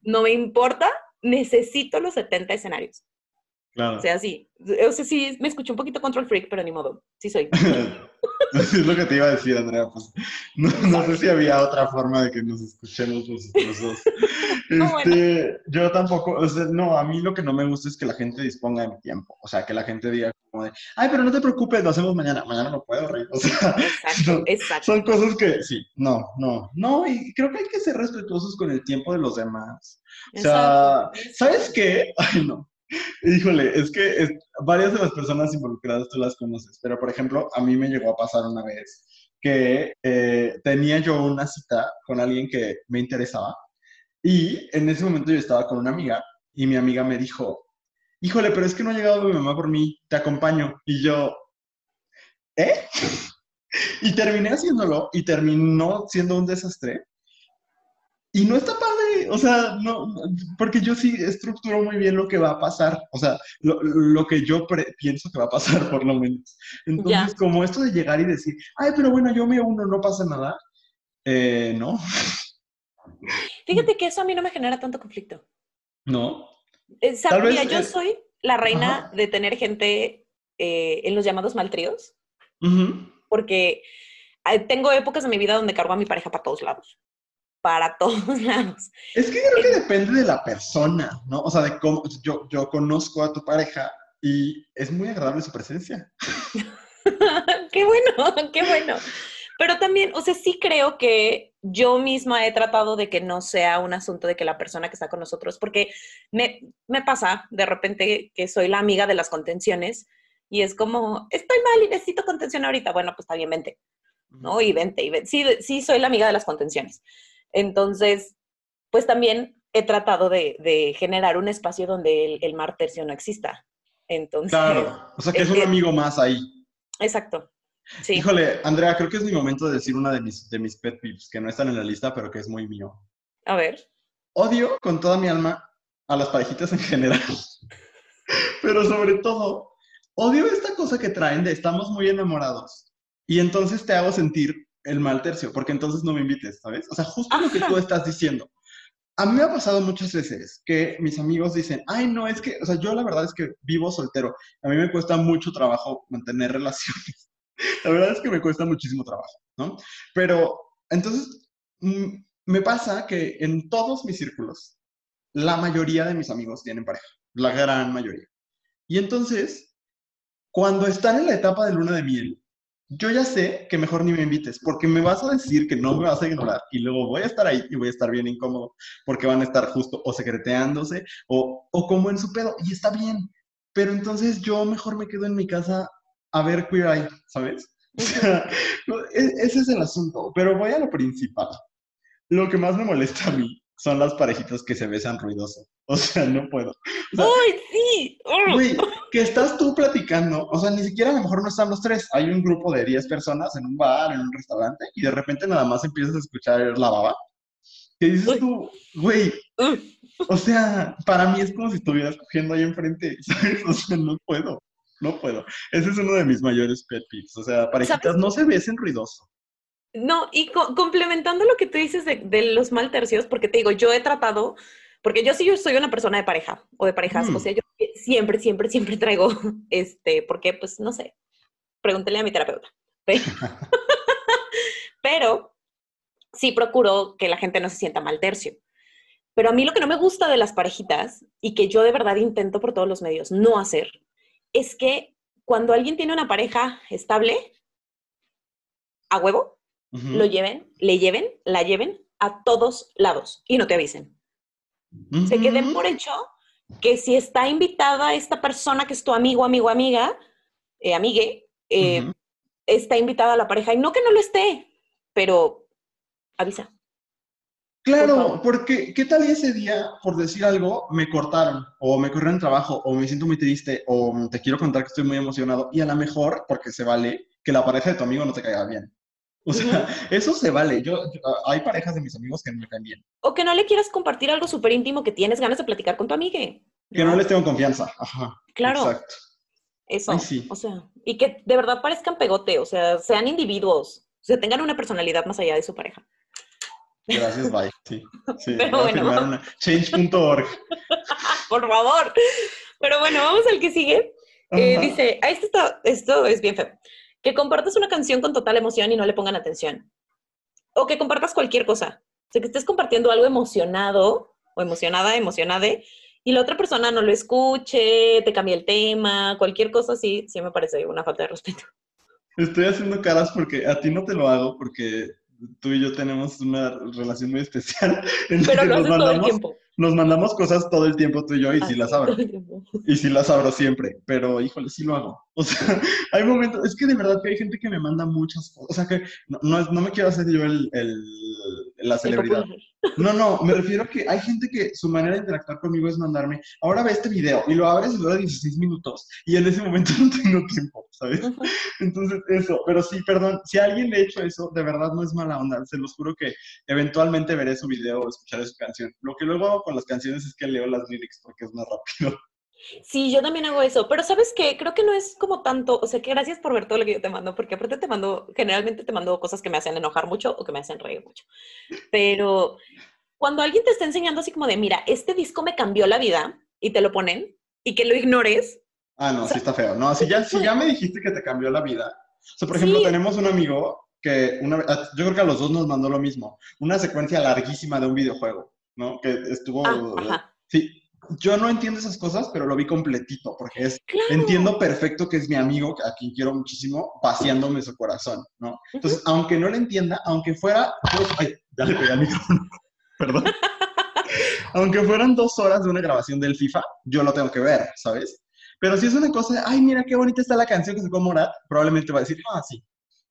No me importa. Necesito los 70 escenarios. Claro. O sea, sí. O sea, sí, me escuché un poquito control freak, pero ni modo. Sí soy. es lo que te iba a decir, Andrea. Pues no, no sé si había otra forma de que nos escuchemos nosotros dos. No, bueno. Este, Yo tampoco, o sea, no, a mí lo que no me gusta es que la gente disponga de mi tiempo. O sea, que la gente diga como de, ay, pero no te preocupes, lo hacemos mañana. Mañana no puedo. O sea, Exacto, no, exacto. son cosas que, sí, no, no, no, y creo que hay que ser respetuosos con el tiempo de los demás. O sea. ¿sabes qué? Ay, no. Híjole, es que varias de las personas involucradas tú las conoces, pero por ejemplo, a mí me llegó a pasar una vez que eh, tenía yo una cita con alguien que me interesaba y en ese momento yo estaba con una amiga y mi amiga me dijo, híjole, pero es que no ha llegado mi mamá por mí, te acompaño. Y yo, ¿eh? Y terminé haciéndolo y terminó siendo un desastre. Y no está padre, o sea, no, porque yo sí estructuro muy bien lo que va a pasar, o sea, lo, lo que yo pre- pienso que va a pasar, por lo menos. Entonces, Ya. como esto de llegar y decir, ay, pero bueno, yo me uno, no pasa nada, eh, no, Fíjate que eso a mí no me genera tanto conflicto. no. Eh, Sam, Tal vez, mira, yo eh, soy la reina ajá. de tener gente eh, en los llamados maltríos, Ujú. porque eh, tengo épocas de mi vida donde cargo a mi pareja para todos lados. Para todos lados. Es que creo que depende de la persona, ¿no? O sea, de cómo, yo, yo conozco a tu pareja y es muy agradable su presencia. qué bueno, qué bueno. Pero también, o sea, sí creo que yo misma he tratado de que no sea un asunto de que la persona que está con nosotros, porque me, me pasa de repente que soy la amiga de las contenciones y es como, estoy mal y necesito contención ahorita. Bueno, pues está bien, vente, ¿no? Y vente, y vente. Sí, sí soy la amiga de las contenciones. Entonces, pues también he tratado de, de generar un espacio donde el, el mar tercio no exista. Entonces, Claro, o sea, que es un amigo más ahí. exacto. Sí. Híjole, Andrea, creo que es mi momento de decir una de mis, de mis pet peeves, que no están en la lista, pero que es muy mío. A ver. Odio con toda mi alma a las parejitas en general, pero sobre todo, odio esta cosa que traen de estamos muy enamorados y entonces te hago sentir el mal tercio, porque entonces no me invites, ¿sabes? O sea, justo lo que tú estás diciendo. A mí me ha pasado muchas veces que mis amigos dicen, ay, no, es que, o sea, yo la verdad es que vivo soltero. A mí me cuesta mucho trabajo mantener relaciones. La verdad es que me cuesta muchísimo trabajo, ¿no? Pero entonces, mm, me pasa que en todos mis círculos, la mayoría de mis amigos tienen pareja, la gran mayoría. Y entonces, cuando están en la etapa de luna de miel, yo ya sé que mejor ni me invites, porque me vas a decir que no me vas a ignorar y luego voy a estar ahí y voy a estar bien incómodo, porque van a estar justo o secreteándose o, o como en su pedo, y está bien. Pero entonces yo mejor me quedo en mi casa a ver Queer Eye, ¿sabes? O sea, e- ese es el asunto, pero voy a lo principal. Lo que más me molesta a mí son las parejitas que se besan ruidoso. O sea, no puedo. O sea, ¡Uy, sí! ¡Ugh! Que estás tú platicando, o sea, ni siquiera a lo mejor no están los tres. Hay un grupo de 10 personas en un bar, en un restaurante, y de repente nada más empiezas a escuchar la baba. Que dices Uy. tú, güey, o sea, para mí es como si estuvieras cogiendo ahí enfrente, ¿sabes? O sea, no puedo, no puedo. Ese es uno de mis mayores pet peeves. O sea, parejitas ¿Sabes? no se besen ruidoso. No, y co- complementando lo que tú dices de, de los mal tercios, porque te digo, yo he tratado, porque yo sí yo soy una persona de pareja o de parejas, Mm. o sea, yo siempre, siempre, siempre traigo, este, porque pues no sé, pregúntele a mi terapeuta. Pero, pero sí procuro que la gente no se sienta mal tercio. Pero a mí lo que no me gusta de las parejitas y que yo de verdad intento por todos los medios no hacer, es que cuando alguien tiene una pareja estable, a huevo, lo lleven, le lleven, la lleven a todos lados y no te avisen. Se queden por hecho que si está invitada esta persona que es tu amigo, amigo, amiga, eh, amigue, eh, está invitada a la pareja. Y no que no lo esté, pero avisa. Claro, porque ¿qué tal ese día, por decir algo, me cortaron o me corrieron el trabajo o me siento muy triste o te quiero contar que estoy muy emocionado y a lo mejor, porque se vale, que la pareja de tu amigo no te caiga bien. O sea, eso se vale. Yo, yo- hay parejas de mis amigos que no me caen bien, O que no le quieras compartir algo súper íntimo que tienes ganas de platicar con tu amigue. que no les tengo confianza. Ajá. Claro. Exacto. Eso. Ay, sí. O sea, y que de verdad parezcan pegote, o sea, sean individuos, o sea, tengan una personalidad más allá de su pareja. Gracias, bye. Sí. sí Pero bueno. change.org. Por favor. Pero bueno, vamos al que sigue. Eh, dice, ah, esto, está, esto es bien feo. Que compartas una canción con total emoción y no le pongan atención. O que compartas cualquier cosa. O sea, que estés compartiendo algo emocionado o emocionada, emocionade, y la otra persona no lo escuche, te cambie el tema, cualquier cosa así, sí me parece una falta de respeto. Estoy haciendo caras porque a ti no te lo hago porque tú y yo tenemos una relación muy especial. Pero lo haces todo el tiempo nos mandamos cosas todo el tiempo tú y yo y sí las abro. Y sí las abro siempre, pero híjole, sí lo hago. O sea, hay momentos, es que de verdad que hay gente que me manda muchas cosas, o sea que no, no, me quiero hacer yo el, el la celebridad. No, no, me refiero a que hay gente que su manera de interactuar conmigo es mandarme, ahora ve este video y lo abres y dura 16 minutos y en ese momento no tengo tiempo, ¿sabes? Entonces, eso, pero sí, perdón, si a alguien le he hecho eso, de verdad no es mala onda, se los juro que eventualmente veré su video o escucharé su canción. Lo que luego hago con las canciones es que leo las lyrics porque es más rápido. Sí, yo también hago eso, pero sabes qué, creo que no es como tanto, o sea, que gracias por ver todo lo que yo te mando, porque aparte te mando, generalmente te mando cosas que me hacen enojar mucho o que me hacen reír mucho, pero cuando alguien te está enseñando así como de, mira, este disco me cambió la vida y te lo ponen y que lo ignores. Ah, no, sí está feo. No, si ya, si ya me dijiste que te cambió la vida. O sea, por ejemplo, tenemos un amigo que una, ah, yo creo que a los dos nos mandó lo mismo, una secuencia larguísima de un videojuego, ¿no? Que estuvo... Ah, sí, yo no entiendo esas cosas, pero lo vi completito, porque es, entiendo perfecto que es mi amigo, a quien quiero muchísimo, vaciándome su corazón, ¿no? Entonces, aunque no lo entienda, aunque fuera, pues, ay, ya le pegué al micrófono, perdón. aunque fueran dos horas de una grabación del FIFA, yo lo tengo que ver, ¿sabes? Pero si es una cosa, ay, mira qué bonita está la canción que se como Morat, probablemente va a decir, ah, sí.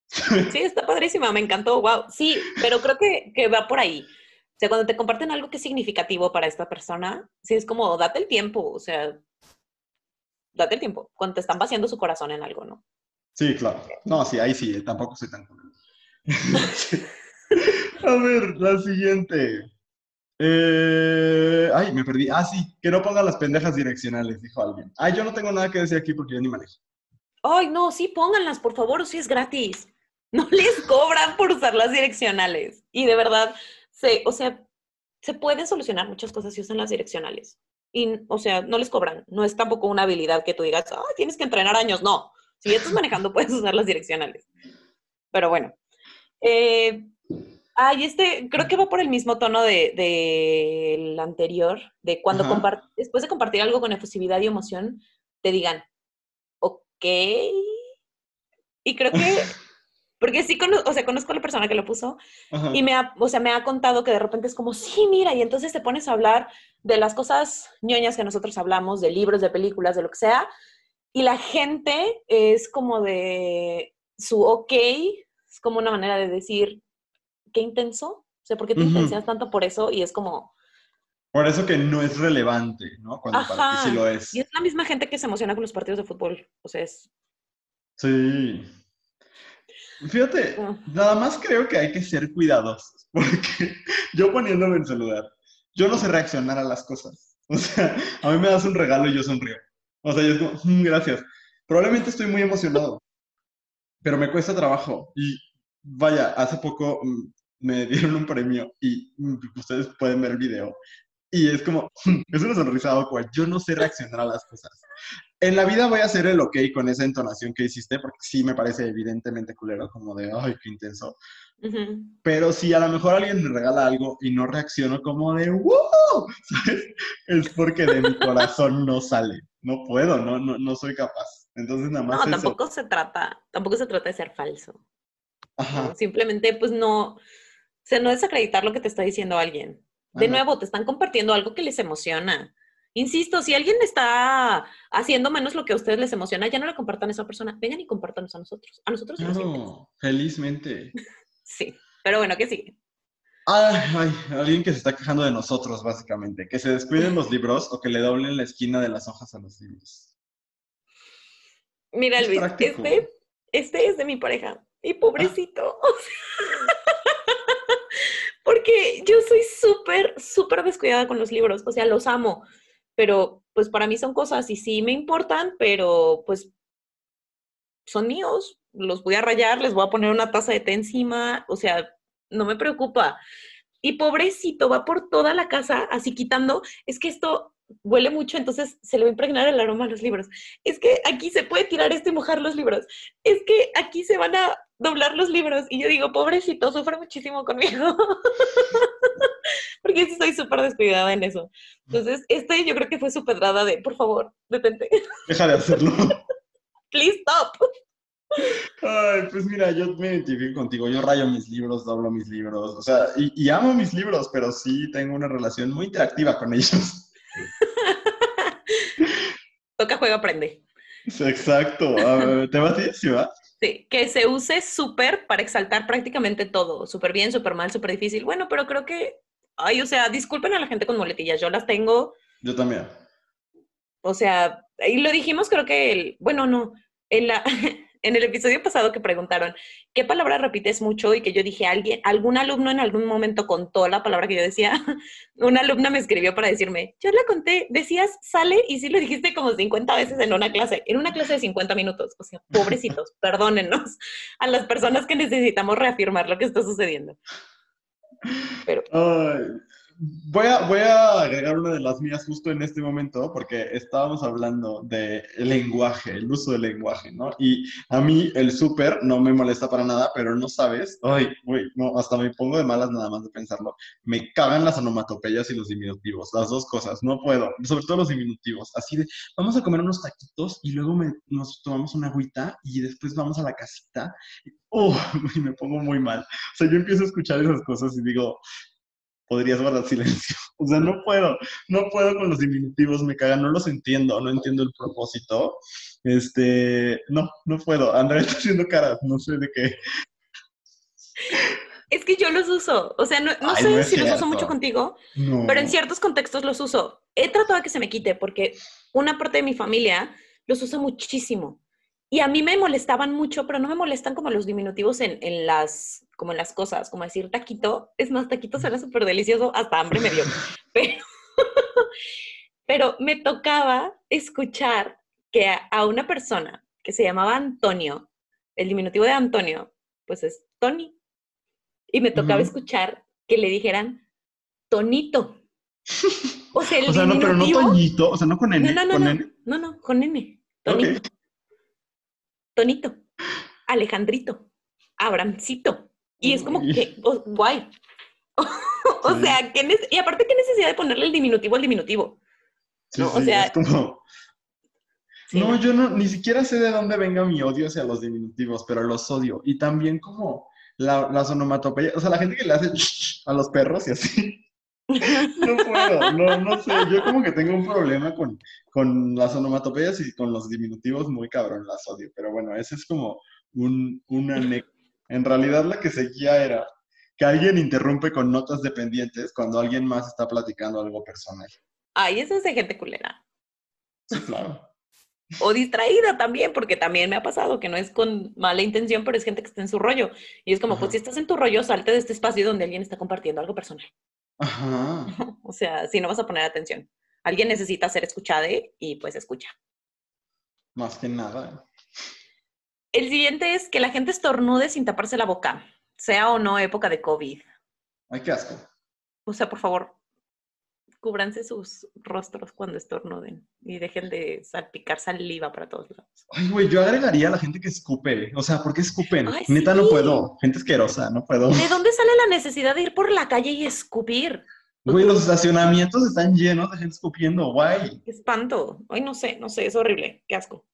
Sí, está padrísima, me encantó, wow. Sí, pero creo que, que va por ahí. O sea, cuando te comparten algo que es significativo para esta persona, sí es como, date el tiempo, o sea, date el tiempo, cuando te están vaciando su corazón en algo, ¿no? Sí, claro. No, sí, ahí sí, tampoco soy tan... A ver, la siguiente. Eh, ay, me perdí. Ah, sí, que no pongan las pendejas direccionales, dijo alguien. Ay, yo no tengo nada que decir aquí porque yo ni manejo. Ay, no, sí, pónganlas, por favor, si es gratis. No les cobran por usar las direccionales. Y de verdad, o sea, se pueden solucionar muchas cosas si usan las direccionales. Y, o sea, no les cobran. No es tampoco una habilidad que tú digas, ah, tienes que entrenar años. No. Si ya estás manejando, puedes usar las direccionales. Pero bueno. Eh, ay, este, creo que va por el mismo tono del de, anterior, de cuando después de compartir algo con efusividad y emoción, te digan, ok. Y creo que Porque sí, o sea, conozco a la persona que lo puso y me ha, o sea, me ha contado que de repente es como, sí, mira, y entonces te pones a hablar de las cosas ñoñas que nosotros hablamos, de libros, de películas, de lo que sea, y la gente es como de su ok, es como una manera de decir, qué intenso, o sea, ¿por qué te uh tanto por eso? Y es como... Por eso que no es relevante, ¿no? Cuando para ti sí lo es. Y es la misma gente que se emociona con los partidos de fútbol, o sea, es... Sí. Fíjate, nada más creo que hay que ser cuidadosos, porque yo poniéndome en celular, yo no sé reaccionar a las cosas. O sea, a mí me das un regalo y yo sonrío. O sea, yo es como, mm, gracias. Probablemente estoy muy emocionado, pero me cuesta trabajo. Y vaya, hace poco mm, me dieron un premio y mm, ustedes pueden ver el video. Y es como, es una sonrisa awkward. Yo no sé reaccionar a las cosas. En la vida voy a hacer el ok con esa entonación que hiciste, porque sí me parece evidentemente culero, como de, ay, qué intenso. Pero si a lo mejor alguien me regala algo y no reacciono como de, wow, ¿sabes? Es porque de mi corazón no sale. No puedo, no, no, no soy capaz. Entonces nada más. No, tampoco se trata, tampoco se trata de ser falso. Ajá. Simplemente, pues no, o sea, no desacreditar lo que te está diciendo alguien. De nuevo, te están compartiendo algo que les emociona. Insisto, si alguien está haciendo menos lo que a ustedes les emociona, ya no le compartan a esa persona. Vengan y compártanos a nosotros. A nosotros No, felizmente. sí, pero bueno, ¿qué sigue? Ay, ay, alguien que se está quejando de nosotros, básicamente. Que se descuiden los libros o que le doblen la esquina de las hojas a los libros. Mira, Luis, este, este es de mi pareja. Y pobrecito. Porque yo soy súper, súper descuidada con los libros. O sea, los amo pero pues para mí son cosas y sí me importan, pero pues son míos, los voy a rayar, les voy a poner una taza de té encima, o sea, no me preocupa. Y pobrecito, va por toda la casa así quitando, es que esto huele mucho, entonces se le va a impregnar el aroma a los libros. Es que aquí se puede tirar esto y mojar los libros. Es que aquí se van a doblar los libros. Y yo digo, pobrecito, sufre muchísimo conmigo. Porque estoy súper descuidada en eso. Entonces, este yo creo que fue su pedrada de, por favor, detente. Deja de hacerlo. Please stop. Ay, pues mira, yo me identifico contigo. Yo rayo mis libros, doblo mis libros. O sea, y, y amo mis libros, pero sí tengo una relación muy interactiva con ellos. Toca, juega, aprende. Exacto. Ver, ¿Te va a decir? ¿Sí va? Sí, que se use súper para exaltar prácticamente todo. Súper bien, súper mal, súper difícil. Bueno, pero creo que, ay, o sea, disculpen a la gente con muletillas. Yo las tengo, Yo también. o sea, y lo dijimos creo que, el, bueno, no, en, la, en el episodio pasado que preguntaron, ¿qué palabra repites mucho? Y que yo dije, alguien, algún alumno en algún momento contó la palabra que yo decía. Una alumna me escribió para decirme, yo la conté, decías sale y sí lo dijiste como 50 veces en una clase, en una clase de 50 minutos. O sea, pobrecitos, perdónennos a las personas que necesitamos reafirmar lo que está sucediendo. Pero Ay, voy, a, voy a agregar una de las mías justo en este momento, porque estábamos hablando de lenguaje, el uso del lenguaje, ¿no? Y a mí el súper no me molesta para nada, pero no sabes, ay, güey, no, hasta me pongo de malas nada más de pensarlo. Me cagan las onomatopeyas y los diminutivos, las dos cosas, no puedo, sobre todo los diminutivos, así de, vamos a comer unos taquitos y luego me- nos tomamos una agüita y después vamos a la casita. Oh, me pongo muy mal. O sea, yo empiezo a escuchar esas cosas y digo, podrías guardar silencio. O sea, no puedo, no puedo con los diminutivos, me cagan, no los entiendo, no entiendo el propósito. Este, no, no puedo. Andrea está haciendo caras, no sé de qué. es que yo los uso. O sea, no, no Ay, sé no si los uso mucho contigo, No. pero en ciertos contextos los uso. He tratado de que se me quite porque una parte de mi familia los usa muchísimo. Y a mí me molestaban mucho, pero no me molestan como los diminutivos en, en las, como en las cosas, como decir taquito. Es más, taquito suena súper delicioso, hasta hambre me dio. Pero, pero me tocaba escuchar que a, a una persona que se llamaba Antonio, el diminutivo de Antonio, pues es Tony. Y me tocaba escuchar que le dijeran Tonito. O sea, el O sea, no, pero no Toñito, o sea, no con N, no, no, no, con no, N. no, no, con N. Tonito. Tonito. Alejandrito. Abramcito. Y es como que, oh, guay. o sea, ¿qué nece- y aparte, ¿qué necesidad de ponerle el diminutivo al diminutivo? Sí, No, o sea, es como... Sí, No, yo no, ni siquiera sé de dónde venga mi odio hacia los diminutivos, pero los odio. Y también como la, las onomatopeyas, o sea, la gente que le hace a los perros y así. No puedo, no, no sé. Yo como que tengo un problema con, con las onomatopeyas y con los diminutivos muy cabrón, las odio. Pero bueno, ese es como un, una anécdota. En realidad la que seguía era que alguien interrumpe con notas dependientes cuando alguien más está platicando algo personal. Ay, eso es de gente culera. Sí, claro. O distraída también, porque también me ha pasado que no es con mala intención, pero es gente que está en su rollo. Y es como, Ajá. pues si estás en tu rollo, salte de este espacio donde alguien está compartiendo algo personal. Ajá. O sea, si no vas a poner atención. Alguien necesita ser escuchado y pues escucha. Más que nada. El siguiente es que la gente estornude sin taparse la boca, sea o no época de COVID. Ay, qué asco. O sea, por favor, cúbranse sus rostros cuando estornuden y dejen de salpicar saliva para todos lados. Ay, güey, yo agregaría a la gente que escupe. O sea, ¿por qué escupen? Ay, Neta, no puedo. Gente asquerosa, no puedo. ¿De dónde sale la necesidad de ir por la calle y escupir? Güey, los estacionamientos están llenos de gente escupiendo. Guay. Qué espanto. Ay, no sé, no sé, es horrible. Qué asco.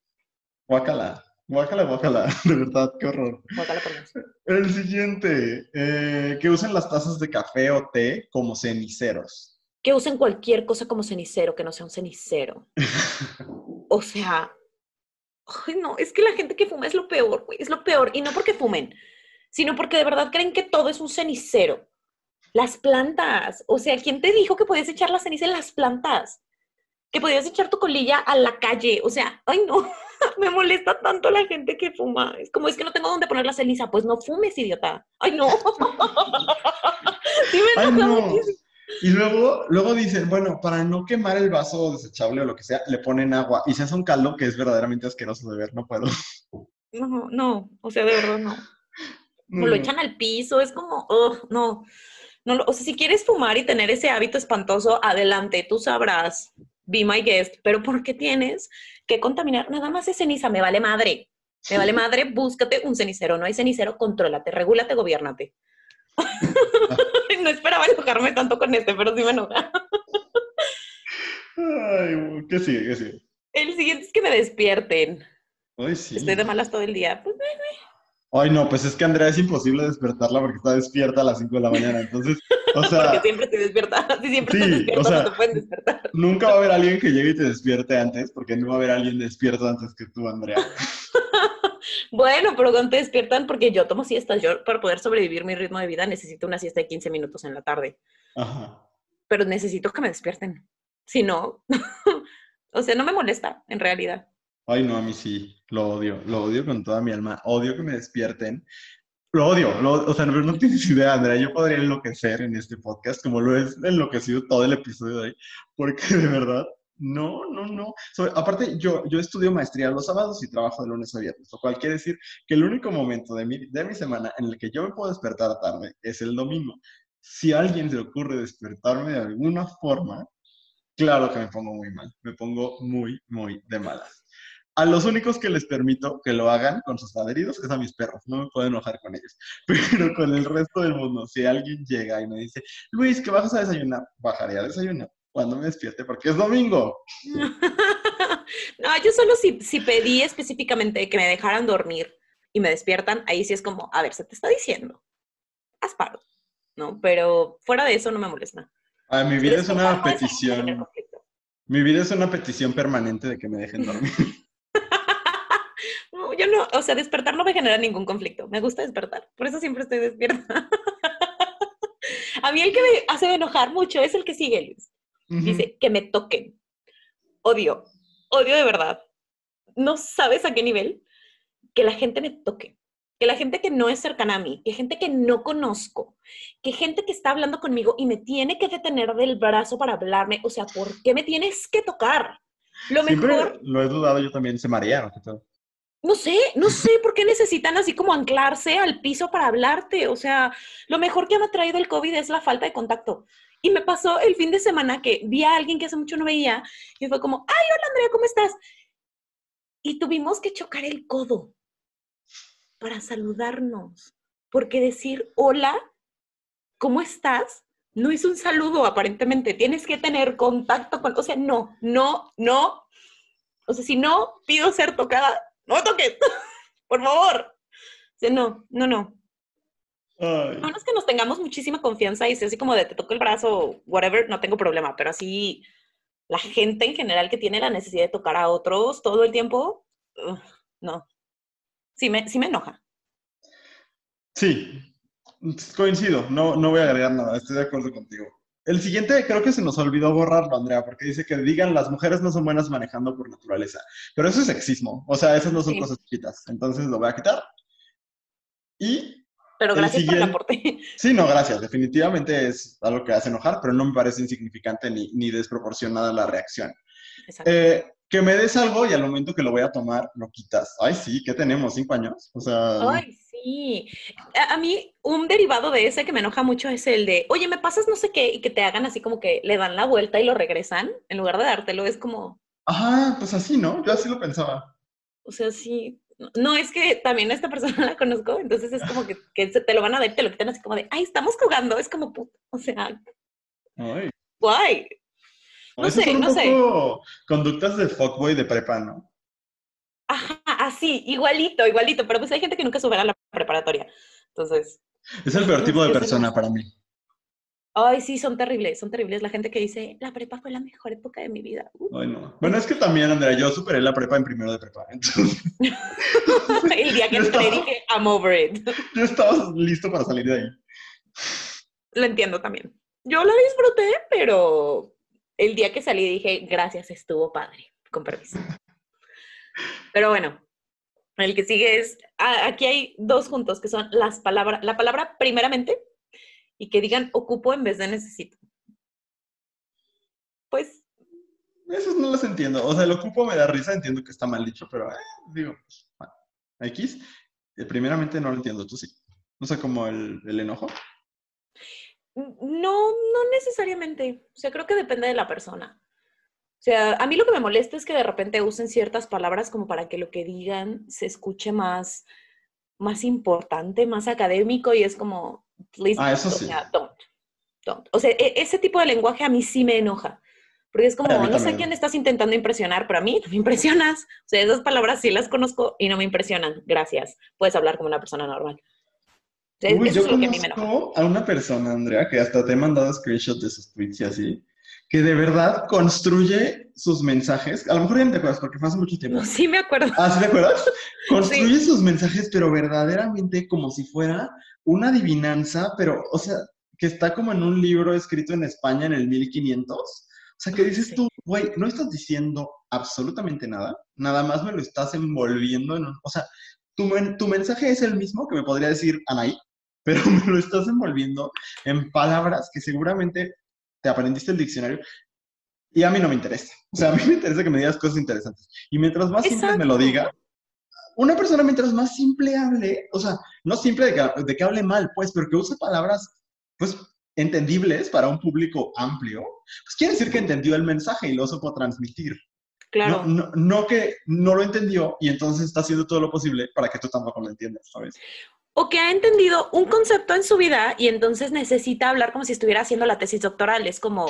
Guácala. Guácala, guácala. De verdad, qué horror. Guácala por Dios. El siguiente. eh, que usen las tazas de café o té como ceniceros. Que usen cualquier cosa como cenicero, que no sea un cenicero. O sea, ay, no, es que la gente que fuma es lo peor, güey, es lo peor. Y no porque fumen, sino porque de verdad creen que todo es un cenicero. Las plantas, o sea, ¿quién te dijo que podías echar la ceniza en las plantas? Que podías echar tu colilla a la calle, o sea, ay no, me molesta tanto la gente que fuma. Es como, es que no tengo dónde poner la ceniza, pues no fumes, idiota. Ay no. sí me Ay, no. muchísimo. Y luego, luego dicen, bueno, para no quemar el vaso desechable o lo que sea, le ponen agua y se hace un caldo que es verdaderamente asqueroso de ver, no puedo. No, no, o sea, de verdad no. Lo echan al piso, es como, ugh, no. no o sea, si quieres fumar y tener ese hábito espantoso, adelante, tú sabrás. be my guest, pero ¿por qué tienes que contaminar? Nada más es ceniza, me vale madre. Me vale madre, búscate un cenicero. No hay cenicero, contrólate, regúlate, gobiernate. no esperaba enojarme tanto con este, pero sí me enoja. Ay, ¿qué sigue? ¿Qué sigue? El siguiente es que me despierten. Ay, sí. Estoy de malas todo el día. Pues, Ay, no, pues es que Andrea es imposible despertarla porque está despierta a las 5 de la mañana. Entonces, o sea. Porque siempre te despierta. Sí, siempre Sí, te despiertas, o sea, no te pueden despertar. Nunca va a haber alguien que llegue y te despierte antes, porque no va a haber alguien despierto antes que tú, Andrea. Bueno, pero cuando te despiertan, porque yo tomo siestas, yo para poder sobrevivir mi ritmo de vida necesito una siesta de 15 minutos en la tarde, Ajá. pero necesito que me despierten. Si no, o sea, no me molesta en realidad. Ay, no, a mí sí, lo odio, lo odio con toda mi alma. Odio que me despierten. Lo odio, lo- o sea, no, no tienes idea, Andrea. Yo podría enloquecer en este podcast, como lo he enloquecido todo el episodio de hoy, porque de verdad, no, no, no. Aparte, yo, yo estudio maestría los sábados y trabajo de lunes a viernes, lo cual quiere decir que el único momento de mi, de mi semana en el que yo me puedo despertar tarde es el domingo. Si a alguien se le ocurre despertarme de alguna forma, claro que me pongo muy mal, me pongo muy, muy de malas. A los únicos que les permito que lo hagan con sus padrinos es a mis perros, no me puedo enojar con ellos. Pero con el resto del mundo, si alguien llega y me dice, Luis, ¿qué bajas a desayunar? Bajaré a desayunar cuando me despierte porque es domingo. No, yo solo si, si pedí específicamente que me dejaran dormir y me despiertan, ahí sí es como, a ver, se te está diciendo, haz paro, ¿no? Pero fuera de eso no me molesta. Ah, mi vida es una petición, mi vida es una petición permanente de que me dejen dormir. No, yo no, o sea, despertar no me genera ningún conflicto. Me gusta despertar, por eso siempre estoy despierta. A mí el que me hace enojar mucho es el que sigue, Luis. Dice, que me toquen. Odio, odio de verdad. No sabes a qué nivel que la gente me toque. Que la gente que no es cercana a mí, que gente que no conozco, que gente que está hablando conmigo y me tiene que detener del brazo para hablarme. O sea, ¿por qué me tienes que tocar? Lo Siempre mejor, lo he dudado, yo también se marearon. No sé, no sé por qué necesitan así como anclarse al piso para hablarte. O sea, lo mejor que me ha traído el COVID es la falta de contacto. Y me pasó el fin de semana que vi a alguien que hace mucho no veía y fue como, ay, hola Andrea, ¿cómo estás? Y tuvimos que chocar el codo para saludarnos, porque decir hola, ¿cómo estás? No es un saludo aparentemente, tienes que tener contacto con, o sea, no, no, no. O sea, si no pido ser tocada, no me toques, por favor. O sea, no, no, no. Ay. A menos que nos tengamos muchísima confianza y sea así como de te toco el brazo, whatever, no tengo problema, pero así la gente en general que tiene la necesidad de tocar a otros todo el tiempo, no. Sí me, sí me enoja. Sí, coincido, no, no voy a agregar nada, estoy de acuerdo contigo. El siguiente creo que se nos olvidó borrarlo, Andrea, porque dice que digan las mujeres no son buenas manejando por naturaleza. Pero eso es sexismo, o sea, esas no son Sí. cosas chiquitas. Entonces lo voy a quitar. Y Pero gracias por el aporte. sí, no, gracias. Definitivamente es algo que hace enojar, pero no me parece insignificante ni, ni desproporcionada la reacción. Exacto. Eh, que me des algo y al momento que lo voy a tomar, lo quitas. Ay, sí, ¿qué tenemos? ¿Cinco años? O sea, Ay, sí. A, a mí, un derivado de ese que me enoja mucho es el de, oye, me pasas no sé qué, y que te hagan así como que le dan la vuelta y lo regresan, en lugar de dártelo, es como, ajá, pues así, ¿no? Yo así lo pensaba. o sea, sí. no- es que también a esta persona la conozco, entonces es como que, que se te lo van a dar y te lo quitan así como de, ay, estamos jugando, es como, o sea, Ay. guay. No Esas sé, son un no sé. conductas de fuckboy de prepa, ¿no? Ajá, así, igualito, igualito, pero pues hay gente que nunca supera la preparatoria. Entonces, Es el peor tipo de persona para mí. ay, sí, son terribles, son terribles. La gente que dice, la prepa fue la mejor época de mi vida. Uh, Ay, no. Bueno, es que también, Andrea, yo superé la prepa en primero de prepa. Entonces, El día que entré estaba- dije, I'm over it. yo estaba listo para salir de ahí. Lo entiendo también. Yo la disfruté, pero el día que salí dije, gracias, estuvo padre. Con permiso. Pero bueno, el que sigue es, aquí hay dos juntos que son las palabras, la palabra primeramente y que digan ocupo en vez de necesito. Pues Esos no los entiendo. O sea, el ocupo me da risa, entiendo que está mal dicho, pero eh, digo, pues, bueno, X. eh, primeramente no lo entiendo, tú sí. No sé, como el, el enojo. No, no necesariamente. O sea, creo que depende de la persona. O sea, a mí lo que me molesta es que de repente usen ciertas palabras como para que lo que digan se escuche más, más importante, más académico y es como, please, Ah, eso sí. sea, don't, don't. O sea, e- ese tipo de lenguaje a mí sí me enoja. Porque es como, no sé quién estás intentando impresionar, pero a mí no me impresionas. O sea, esas palabras sí las conozco y no me impresionan. Gracias. Puedes hablar como una persona normal. Uy, eso yo es lo que a mí me enoja. a una persona, Andrea, que hasta te he mandado screenshots de sus tweets y así, que de verdad construye sus mensajes. A lo mejor ya no te acuerdas porque fue hace mucho tiempo. Sí me acuerdo. Ah, ¿sí te acuerdas? Construye sus mensajes, pero verdaderamente como si fuera una adivinanza, pero, o sea, que está como en un libro escrito en España en el 1500. O sea, que dices Sí. tú, güey, no estás diciendo absolutamente nada, nada más me lo estás envolviendo en un... O sea, tu, men- tu mensaje es el mismo que me podría decir Anaí, pero me lo estás envolviendo en palabras que seguramente te aprendiste el diccionario y a mí no me interesa. O sea, a mí me interesa que me digas cosas interesantes. Y mientras más simple me lo diga, una persona mientras más simple hable, o sea, no simple de que, de que hable mal, pues, pero que use palabras, pues, entendibles para un público amplio, pues quiere decir que entendió el mensaje y lo supo transmitir. Claro. No, no, no que no lo entendió y entonces está haciendo todo lo posible para que tú tampoco lo entiendas, ¿sabes? O que ha entendido un concepto en su vida y entonces necesita hablar como si estuviera haciendo la tesis doctoral. Es como,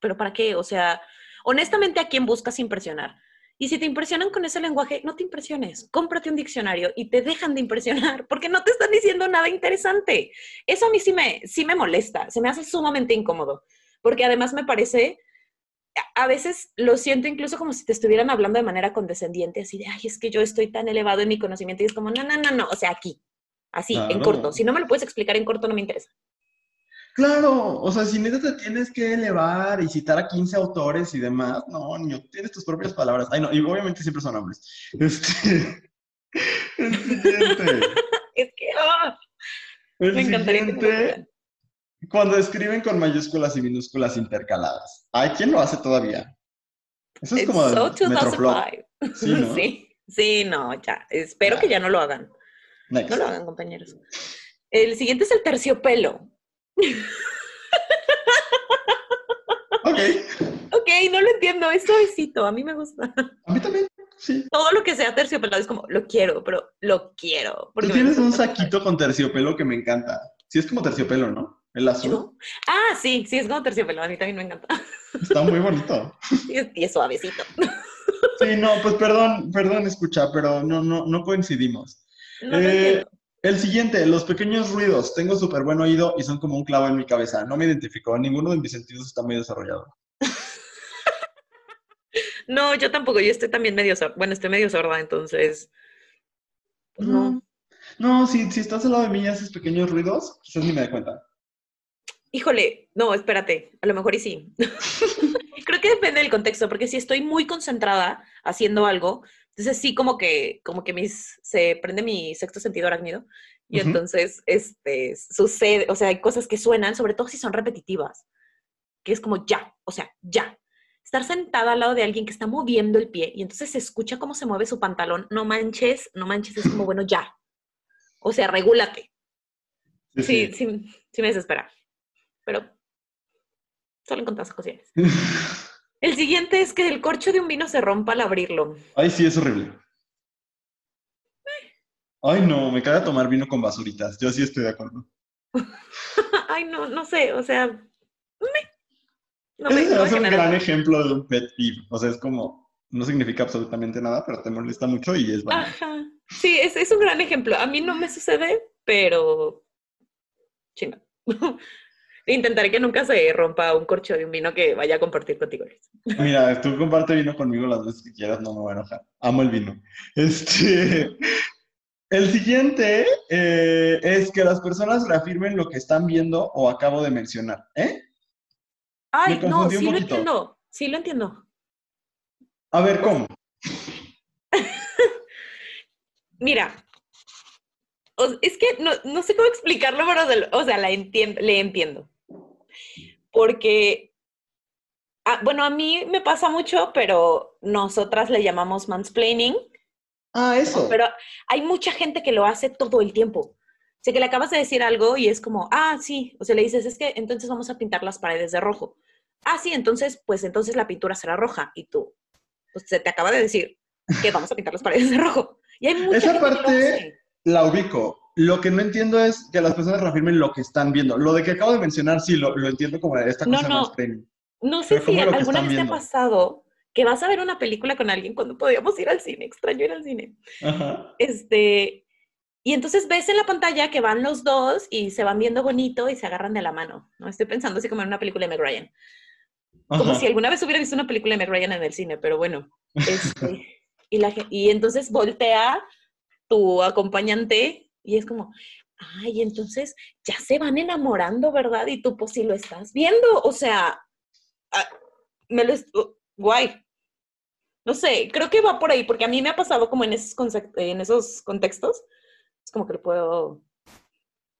¿pero para qué? O sea, honestamente, ¿a quién buscas impresionar? Y si te impresionan con ese lenguaje, no te impresiones. Cómprate un diccionario y te dejan de impresionar porque no te están diciendo nada interesante. Eso a mí sí me, sí me molesta, se me hace sumamente incómodo. Porque además me parece, a- veces lo siento incluso como si te estuvieran hablando de manera condescendiente, así de, ay, es que yo estoy tan elevado en mi conocimiento y es como, no, no, no, no, o sea, aquí, así, en corto. Si no me lo puedes explicar en corto, no me interesa. Claro, o sea, si neta te tienes que elevar y citar a 15 autores y demás, no, niño, tienes tus propias palabras. Ay, no, y obviamente siempre son hombres. Este, el siguiente. Es que, El me encantaría siguiente. Cuando escriben con mayúsculas y minúsculas intercaladas. Ay, ¿quién lo hace todavía? Eso es It's como so el Metroflop. 2005. Sí, ¿no? sí, sí, no, ya. Espero que ya no lo hagan. Next. No lo hagan, compañeros. El siguiente es el terciopelo. Ok, Ok, no lo entiendo, es suavecito, a mí me gusta. a mí también, sí. Todo lo que sea terciopelado es como, lo quiero, pero lo quiero. Tú tienes un saquito con terciopelo que me encanta. Sí, es como terciopelo, ¿no? El azul. Ah, sí, sí, es como terciopelo, a mí también me encanta. Está muy bonito. Y es, suavecito. Sí, no, pues perdón, perdón, escucha, pero no, no, no coincidimos. No Eh. El siguiente, los pequeños ruidos. Tengo súper buen oído y son como un clavo en mi cabeza. No me identifico, ninguno de mis sentidos está muy desarrollado. No, yo tampoco, yo estoy también medio sorda. Bueno, estoy medio sorda, entonces. pues no. No, si, si estás al lado de mí y haces pequeños ruidos, quizás ni me dé cuenta. Híjole, no, espérate, a lo mejor y sí. Creo que depende del contexto, porque si estoy muy concentrada haciendo algo, entonces sí como que, como que mis, se prende mi sexto sentido arácnido y entonces este, sucede, o sea, hay cosas que suenan, sobre todo si son repetitivas, que es como ya, o sea, ya. Estar sentada al lado de alguien que está moviendo el pie y entonces se escucha cómo se mueve su pantalón, no manches, no manches, es como, bueno, ya. O sea, regúlate. Sí, sí, sí me desespera. Pero solo en contadas ocasiones. El siguiente es que el corcho de un vino se rompa al abrirlo. Ay, sí, es horrible. Ay, no, me caga tomar vino con basuritas. Yo sí estoy de acuerdo. Ay, no, no sé, o sea, me- no me, Ese no es un gran ejemplo de un pet peeve. O sea, es como, no significa absolutamente nada, pero te molesta mucho y es bueno. Ajá. Sí, es, es un gran ejemplo. A mí no me sucede, pero chinga. Intentaré que nunca se rompa un corcho de un vino que vaya a compartir contigo. Mira, tú comparte vino conmigo las veces que quieras, no me voy a enojar. Amo el vino. Este, el siguiente eh, es que las personas reafirmen lo que están viendo o acabo de mencionar. ¿Eh? Ay, no, sí lo entiendo. Sí lo entiendo. A ver, ¿cómo? Mira, es que no, no sé cómo explicarlo, pero o sea, la entiendo, le entiendo. Porque, ah, bueno, a mí me pasa mucho, pero nosotras le llamamos mansplaining, Ah, eso. pero hay mucha gente que lo hace todo el tiempo. O sea, que le acabas de decir algo y es como, ah, sí, o sea, le dices, es que entonces vamos a pintar las paredes de rojo. ah, sí, entonces, pues entonces la pintura será roja. Y tú, pues se te acaba de decir que vamos a pintar las paredes de rojo. Y hay mucha Esa gente que lo parte hace. la ubico. Lo que no entiendo es que las personas reafirmen lo que están viendo. Lo de que acabo de mencionar, sí, lo, lo entiendo como esta No, cosa no. más premium. No sé si ¿cómo lo que alguna vez te ha pasado que vas a ver una película con alguien cuando podíamos ir al cine. Extraño ir al cine. Ajá. Este, y entonces ves en la pantalla que van los dos y se van viendo bonito y se agarran de la mano. ¿no? Estoy pensando así como en una película de Meg Ryan. Como si alguna vez hubiera visto una película de Meg Ryan en el cine, pero bueno. este, y, la, y entonces voltea tu acompañante y es como, ay, entonces ya se van enamorando, ¿verdad? Y tú, pues si lo estás viendo, o sea, ah, me lo... uh, guay. No sé, creo que va por ahí, porque a mí me ha pasado como en esos, en esos contextos, es como que lo puedo,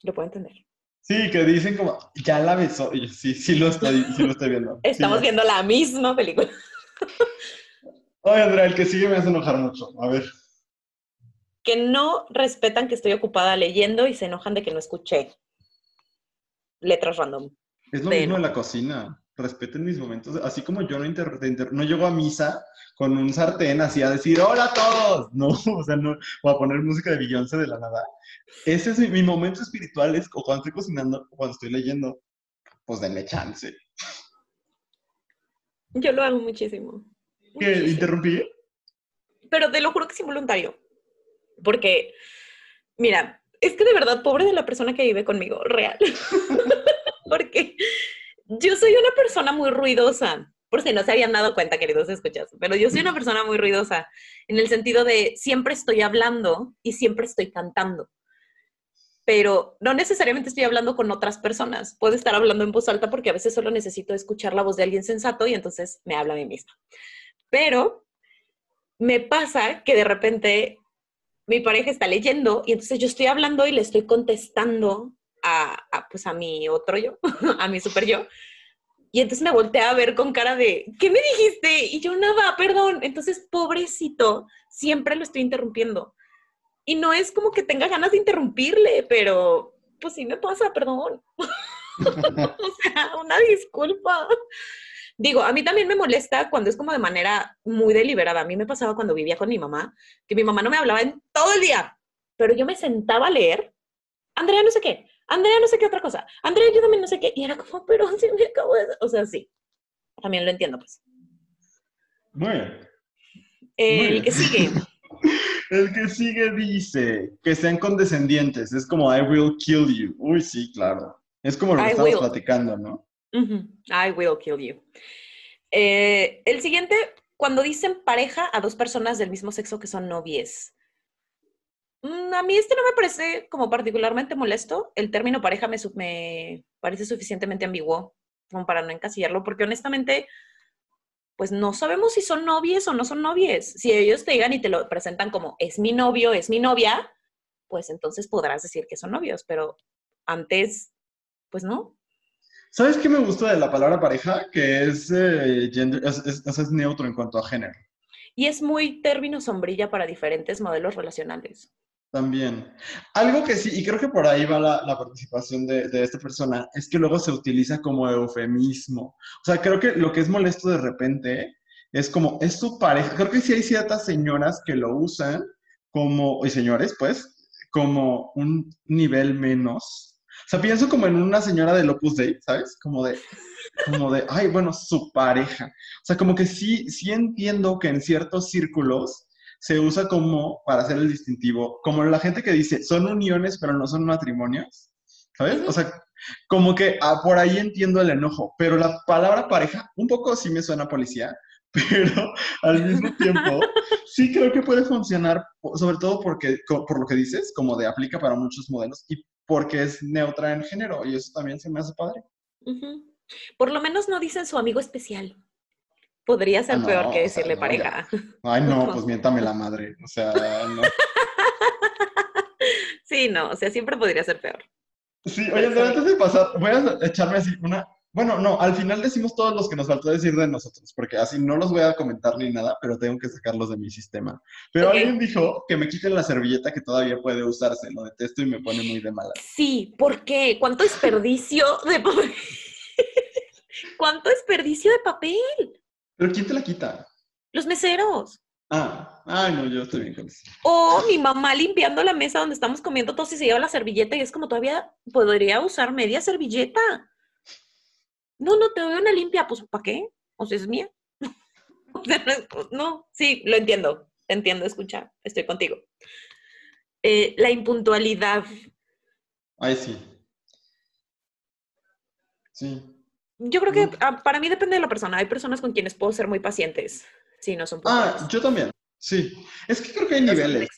lo puedo entender. Sí, que dicen como, ya la besó. Y yo, sí, sí lo estoy, sí lo estoy viendo. Estamos viendo la misma película. Oye, Andrea, el que sigue me hace enojar mucho. A ver. Que no respetan que estoy ocupada leyendo y se enojan de que no escuché letras random. Es lo De- mismo en la cocina. Respeten mis momentos. Así como yo no, inter- no llego a misa con un sartén así a decir hola a todos. No, o sea, no. O a poner música de Beyoncé de la nada. Ese es mi, mi momento espiritual. Es o cuando estoy cocinando o cuando estoy leyendo. Pues denle chance. Yo lo hago muchísimo. ¿Qué? ¿Interrumpí? Pero te lo juro que es involuntario. Porque, mira, es que de verdad, pobre de la persona que vive conmigo, real. Porque yo soy una persona muy ruidosa. Por si no se habían dado cuenta, queridos escuchas, pero yo soy una persona muy ruidosa en el sentido de siempre estoy hablando y siempre estoy cantando. Pero no necesariamente estoy hablando con otras personas. Puedo estar hablando en voz alta porque a veces solo necesito escuchar la voz de alguien sensato y entonces me habla a mí misma. Pero me pasa que de repente mi pareja está leyendo y entonces yo estoy hablando y le estoy contestando a, pues a mi otro yo, a mi super yo. Y entonces me voltea a ver con cara de, ¿qué me dijiste? Y yo nada, perdón. Entonces, pobrecito, siempre lo estoy interrumpiendo. Y no es como que tenga ganas de interrumpirle, pero pues sí me pasa, perdón. o sea, una disculpa. Digo, a mí también me molesta cuando es como de manera muy deliberada. A mí me pasaba cuando vivía con mi mamá, que mi mamá no me hablaba en todo el día, pero yo me sentaba a leer. Andrea, no sé qué. Andrea, no sé qué otra cosa. Andrea, yo también no sé qué. Y era como, pero si me acabo de... O sea, sí. También lo entiendo, pues. Muy bien. Eh, Muy el bien. que sigue. El que sigue dice que sean condescendientes. Es como I will kill you. Uy, sí, claro. Es como lo que I estamos will. platicando, ¿no? I will kill you. Eh, el siguiente, cuando dicen pareja a dos personas del mismo sexo que son novies. Mm, A mí este no me parece como particularmente molesto. El término pareja me, me parece suficientemente ambiguo como para no encasillarlo, porque honestamente, pues no sabemos si son novies o no son novies. Si ellos te digan y te lo presentan como es mi novio, es mi novia, pues entonces podrás decir que son novios, pero antes, pues no. ¿Sabes qué me gusta de la palabra pareja? Que es, eh, gender- es, neutro en cuanto a género. Y es muy término sombrilla para diferentes modelos relacionales. También. Algo que sí, y creo que por ahí va la, la participación de, de esta persona, es que luego se utiliza como eufemismo. O sea, creo que lo que es molesto de repente es como, es su pareja. Creo que sí hay ciertas señoras que lo usan como, y señores, pues, como un nivel menos. Sea, pienso como en una señora del Opus Dei, ¿sabes? Como de, como de, ay, bueno, su pareja. O sea, como que sí, sí entiendo que en ciertos círculos se usa como para hacer el distintivo, como la gente que dice, son uniones pero no son matrimonios, ¿sabes? O sea, como que ah, por ahí entiendo el enojo, pero la palabra pareja un poco sí me suena a policía, pero al mismo tiempo sí creo que puede funcionar, sobre todo porque, por lo que dices, como de aplica para muchos modelos y porque es neutra en género y eso también se me hace padre. Por lo menos no dicen su amigo especial. Podría ser Ah, no, peor o que sea, decirle no, pareja. Ay, no, pues miéntame la madre, o sea, no. Sí, no, o sea, siempre podría ser peor. Sí, oye, pero antes de pasar, voy a echarme así una. Bueno, no, al final decimos todos los que nos faltó decir de nosotros, porque así no los voy a comentar ni nada, pero tengo que sacarlos de mi sistema. Pero alguien dijo que me quiten la servilleta que todavía puede usarse, lo detesto y me pone muy de mala. Sí, ¿por qué? ¿Cuánto desperdicio de papel? ¿Cuánto desperdicio de papel? ¿Pero quién te la quita? Los meseros. Ah, ay, no, yo estoy bien con eso. O mi mamá limpiando la mesa donde estamos comiendo todos y se lleva la servilleta y es como todavía podría usar media servilleta. No, no, te doy una limpia, pues ¿para qué? O sea, es mía. no, sí, lo entiendo, entiendo, escucha, estoy contigo. Eh, la impuntualidad. Ay, sí. Sí. Yo creo que ah, para mí depende de la persona. Hay personas con quienes puedo ser muy pacientes. Sí, no son Ah, yo también. Sí. Es que creo que hay niveles.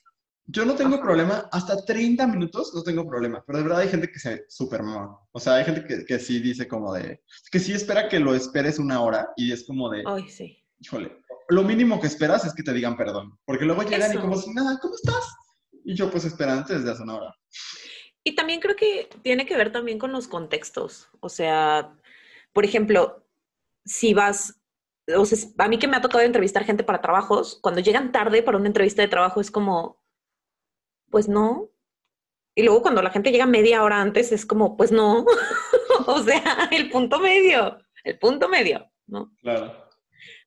Yo no tengo problema, hasta 30 minutos no tengo problema, pero de verdad hay gente que se super mama. O sea, hay gente que, que, sí dice como de, que sí espera que lo esperes una hora y es como de, ay, sí. Híjole, lo mínimo que esperas es que te digan perdón, porque luego llegan y como si nada, ¿cómo estás? Y yo pues esperando desde hace una hora. Y también creo que tiene que ver también con los contextos. O sea, por ejemplo, si vas, o sea, a mí que me ha tocado entrevistar gente para trabajos, cuando llegan tarde para una entrevista de trabajo es como, pues no. Y luego cuando la gente llega media hora antes es como, pues no. o sea, el punto medio, el punto medio, ¿no? Claro.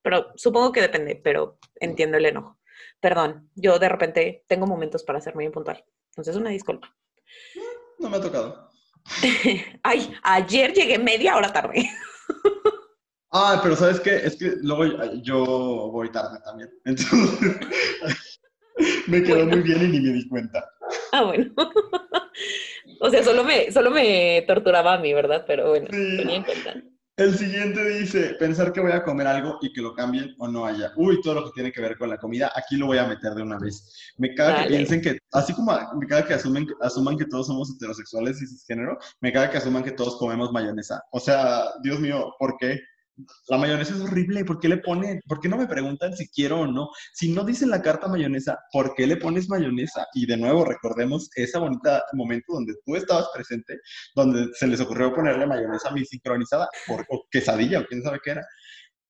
Pero supongo que depende, pero entiendo el enojo. Perdón, yo de repente tengo momentos para ser muy impuntual. Entonces, una disculpa. No me ha tocado. Ay, ayer llegué media hora tarde. Ah, pero ¿sabes qué? Es que luego yo voy tarde también. Entonces, me quedó muy bien y ni me di cuenta. Ah, bueno. o sea, solo me, solo me torturaba a mí, ¿verdad? Pero bueno, tenía en cuenta. El siguiente dice, pensar que voy a comer algo y que lo cambien o no haya. Uy, todo lo que tiene que ver con la comida, aquí lo voy a meter de una vez. Me caga que piensen que, así como me caga que asumen, asuman que todos somos heterosexuales y cisgénero, me caga que asuman que todos comemos mayonesa. O sea, Dios mío, ¿por qué? La mayonesa es horrible, ¿por qué le ponen? ¿Por qué no me preguntan si quiero o no? Si no dicen la carta mayonesa, ¿por qué le pones mayonesa? Y de nuevo, recordemos ese bonito momento donde tú estabas presente, donde se les ocurrió ponerle mayonesa mi sincronizada, por, o quesadilla, o quién sabe qué era.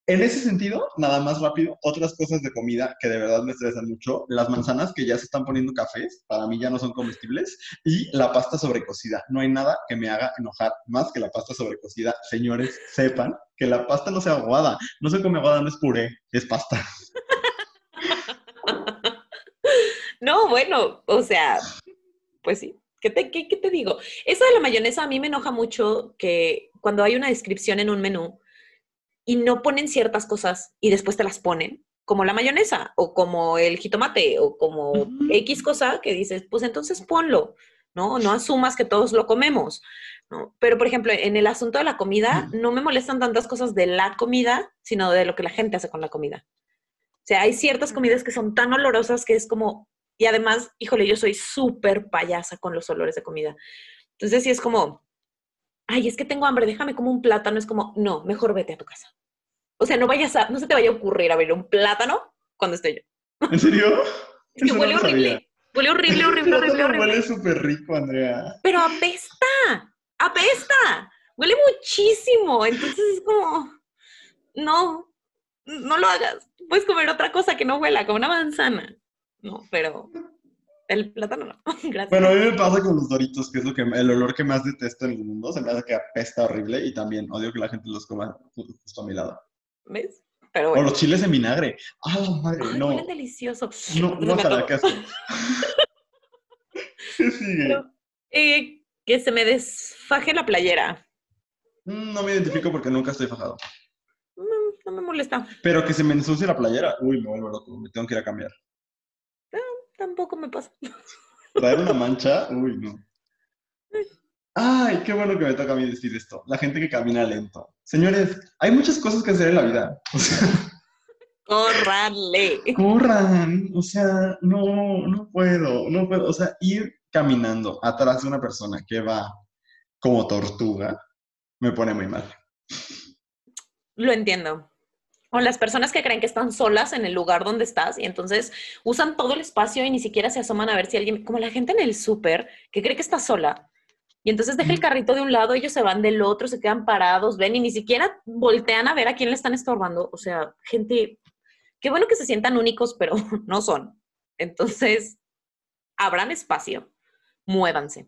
En ese sentido, nada más rápido, otras cosas de comida que de verdad me estresan mucho, las manzanas que ya se están poniendo cafés, para mí ya no son comestibles, y la pasta sobrecocida. No hay nada que me haga enojar más que la pasta sobrecocida. Señores, sepan que la pasta no sea aguada, no se come aguada, no es puré, es pasta. No, bueno, o sea, pues sí. ¿Qué te, qué, ¿Qué te digo? Eso de la mayonesa a mí me enoja mucho que cuando hay una descripción en un menú, y no ponen ciertas cosas y después te las ponen, como la mayonesa o como el jitomate o como X cosa que dices, pues entonces ponlo, ¿no? No asumas que todos lo comemos, ¿no? Pero, por ejemplo, en el asunto de la comida, no me molestan tantas cosas de la comida, sino de lo que la gente hace con la comida. O sea, hay ciertas comidas que son tan olorosas que es como, y además, híjole, yo soy súper payasa con los olores de comida. Entonces, sí es como, ay, es que tengo hambre, déjame como un plátano, es como, no, mejor vete a tu casa. O sea, no vayas a, no se te vaya a ocurrir abrir un plátano cuando esté yo. ¿En serio? Es que huele horrible. Huele horrible, horrible, horrible, horrible. Huele súper rico, Andrea. Pero apesta, apesta. Huele muchísimo. Entonces es como, no, no lo hagas. Puedes comer otra cosa que no huela, como una manzana. No, pero el plátano no. Gracias. Bueno, a mí me pasa con los doritos, que es lo que, el olor que más detesto en el mundo. Se me hace que apesta horrible y también odio que la gente los coma justo a mi lado. ¿Ves? Pero bueno. O los chiles en vinagre. ¡Ah, madre! Ay, no. huelen delicioso. No, no, para qué ¿Qué sigue? Pero, eh, que se me desfaje la playera. Mm, No me identifico porque nunca estoy fajado. No, no me molesta. Pero que se me ensucie la playera. Uy, me vuelvo loco. Me tengo que ir a cambiar. Tampoco me pasa. Traer una mancha. Uy, no. Ay, qué bueno que me toca a mí decir esto. La gente que camina lento. Señores, hay muchas cosas que hacer en la vida. O sea, ¡Córranle! corran. O sea, no, no puedo, no puedo. O sea, ir caminando atrás de una persona que va como tortuga me pone muy mal. Lo entiendo. O las personas que creen que están solas en el lugar donde estás y entonces usan todo el espacio y ni siquiera se asoman a ver si alguien, como la gente en el súper que cree que está sola. Y entonces deja el carrito de un lado, ellos se van del otro, se quedan parados, ven y ni siquiera voltean a ver a quién le están estorbando. O sea, gente, qué bueno que se sientan únicos, pero no son. Entonces, abran espacio, muévanse.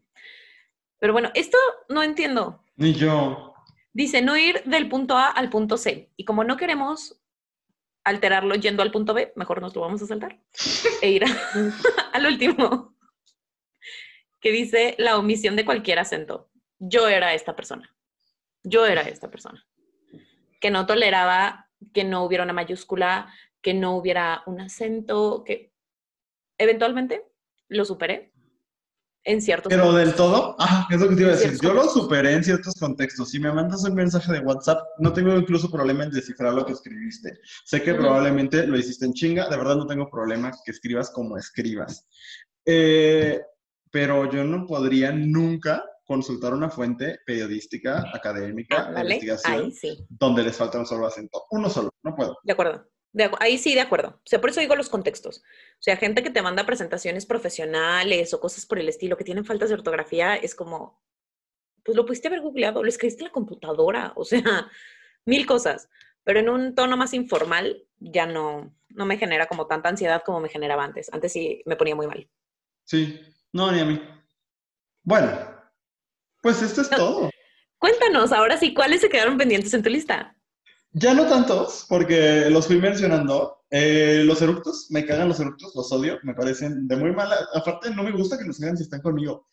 Pero bueno, esto no entiendo. Ni yo. Dice, no ir del punto A al punto C. Y como no queremos alterarlo yendo al punto B, mejor nos lo vamos a saltar e ir al último, que dice la omisión de cualquier acento. Yo era esta persona. Yo era esta persona. Que no toleraba que no hubiera una mayúscula, que no hubiera un acento, que eventualmente lo superé en ciertos Pero del todo, ajá, es lo que te iba a decir. Yo lo superé en ciertos contextos. Si me mandas un mensaje de WhatsApp, no tengo incluso problema en descifrar lo que escribiste. Sé que probablemente lo hiciste en chinga, de verdad no tengo problema que escribas como escribas. Eh, pero yo no podría nunca consultar una fuente periodística, académica, de investigación, donde les falta un solo acento. Uno solo, no puedo. De acuerdo ahí sí, de acuerdo. O sea, por eso digo los contextos. O sea, gente que te manda presentaciones profesionales o cosas por el estilo que tienen faltas de ortografía, es como, pues lo pudiste haber googleado, lo escribiste en la computadora, o sea, mil cosas. Pero en un tono más informal ya no, no me genera como tanta ansiedad como me generaba antes. Antes sí me ponía muy mal. Sí, no, ni a mí. Bueno, pues esto es todo. Cuéntanos, ahora sí, ¿cuáles se quedaron pendientes en tu lista? Ya no tantos, porque los fui mencionando. Eh, los eructos, me cagan los eructos, los odio, me parecen de muy mala. Aparte, no me gusta que nos digan si están conmigo.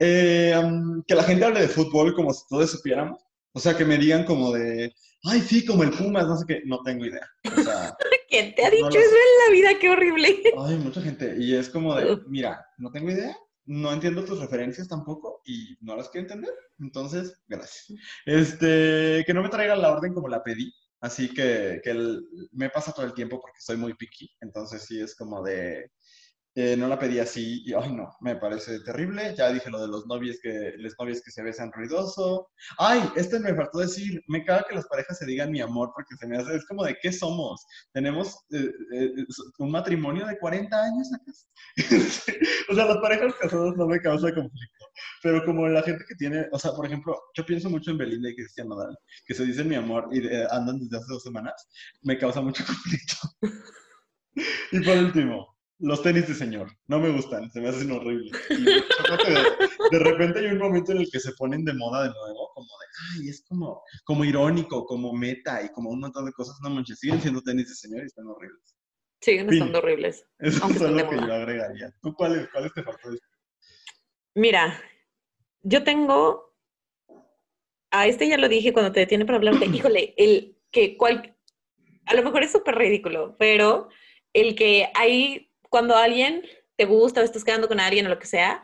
Eh, que la gente hable de fútbol como si todos supiéramos. O sea, que me digan como de, ay, sí, como el Pumas, no sé qué, no tengo idea. O sea, ¿Quién te ha dicho eso en la vida? ¡Qué horrible! Ay, mucha gente. Y es como de, mira, no tengo idea, no entiendo tus referencias tampoco y no las quiero entender. Entonces, gracias. Este, que no me traigan la orden como la pedí. Así que, que me pasa todo el tiempo porque soy muy picky, entonces sí es como de, eh, no la pedí así y, ay, no, me parece terrible. Ya dije lo de los novios que, los novios que se besan ruidoso. Ay, este me faltó decir, me caga que las parejas se digan mi amor porque se me hace, es como de, ¿qué somos? Tenemos eh, eh, un matrimonio de 40 años acá. o sea, las parejas casadas no me causa conflicto. Pero como la gente que tiene, o sea, por ejemplo, yo pienso mucho en Belinda y Cristian Nodal, que se dicen mi amor y andan desde hace dos semanas, me causa mucho conflicto. y por último, los tenis de señor, no me gustan, se me hacen horribles. de, repente hay un momento en el que se ponen de moda de nuevo, como de, ay, es como, como irónico, como meta y como un montón de cosas. No manches, siguen siendo tenis de señor y están horribles. Siguen estando horribles. Eso es lo que yo agregaría. ¿Tú cuáles, cuáles te faltó? Mira, yo tengo, a este ya lo dije cuando te detiene para hablar de, híjole, el que cual, a lo mejor es súper ridículo, pero el que hay cuando alguien te gusta o estás quedando con alguien o lo que sea,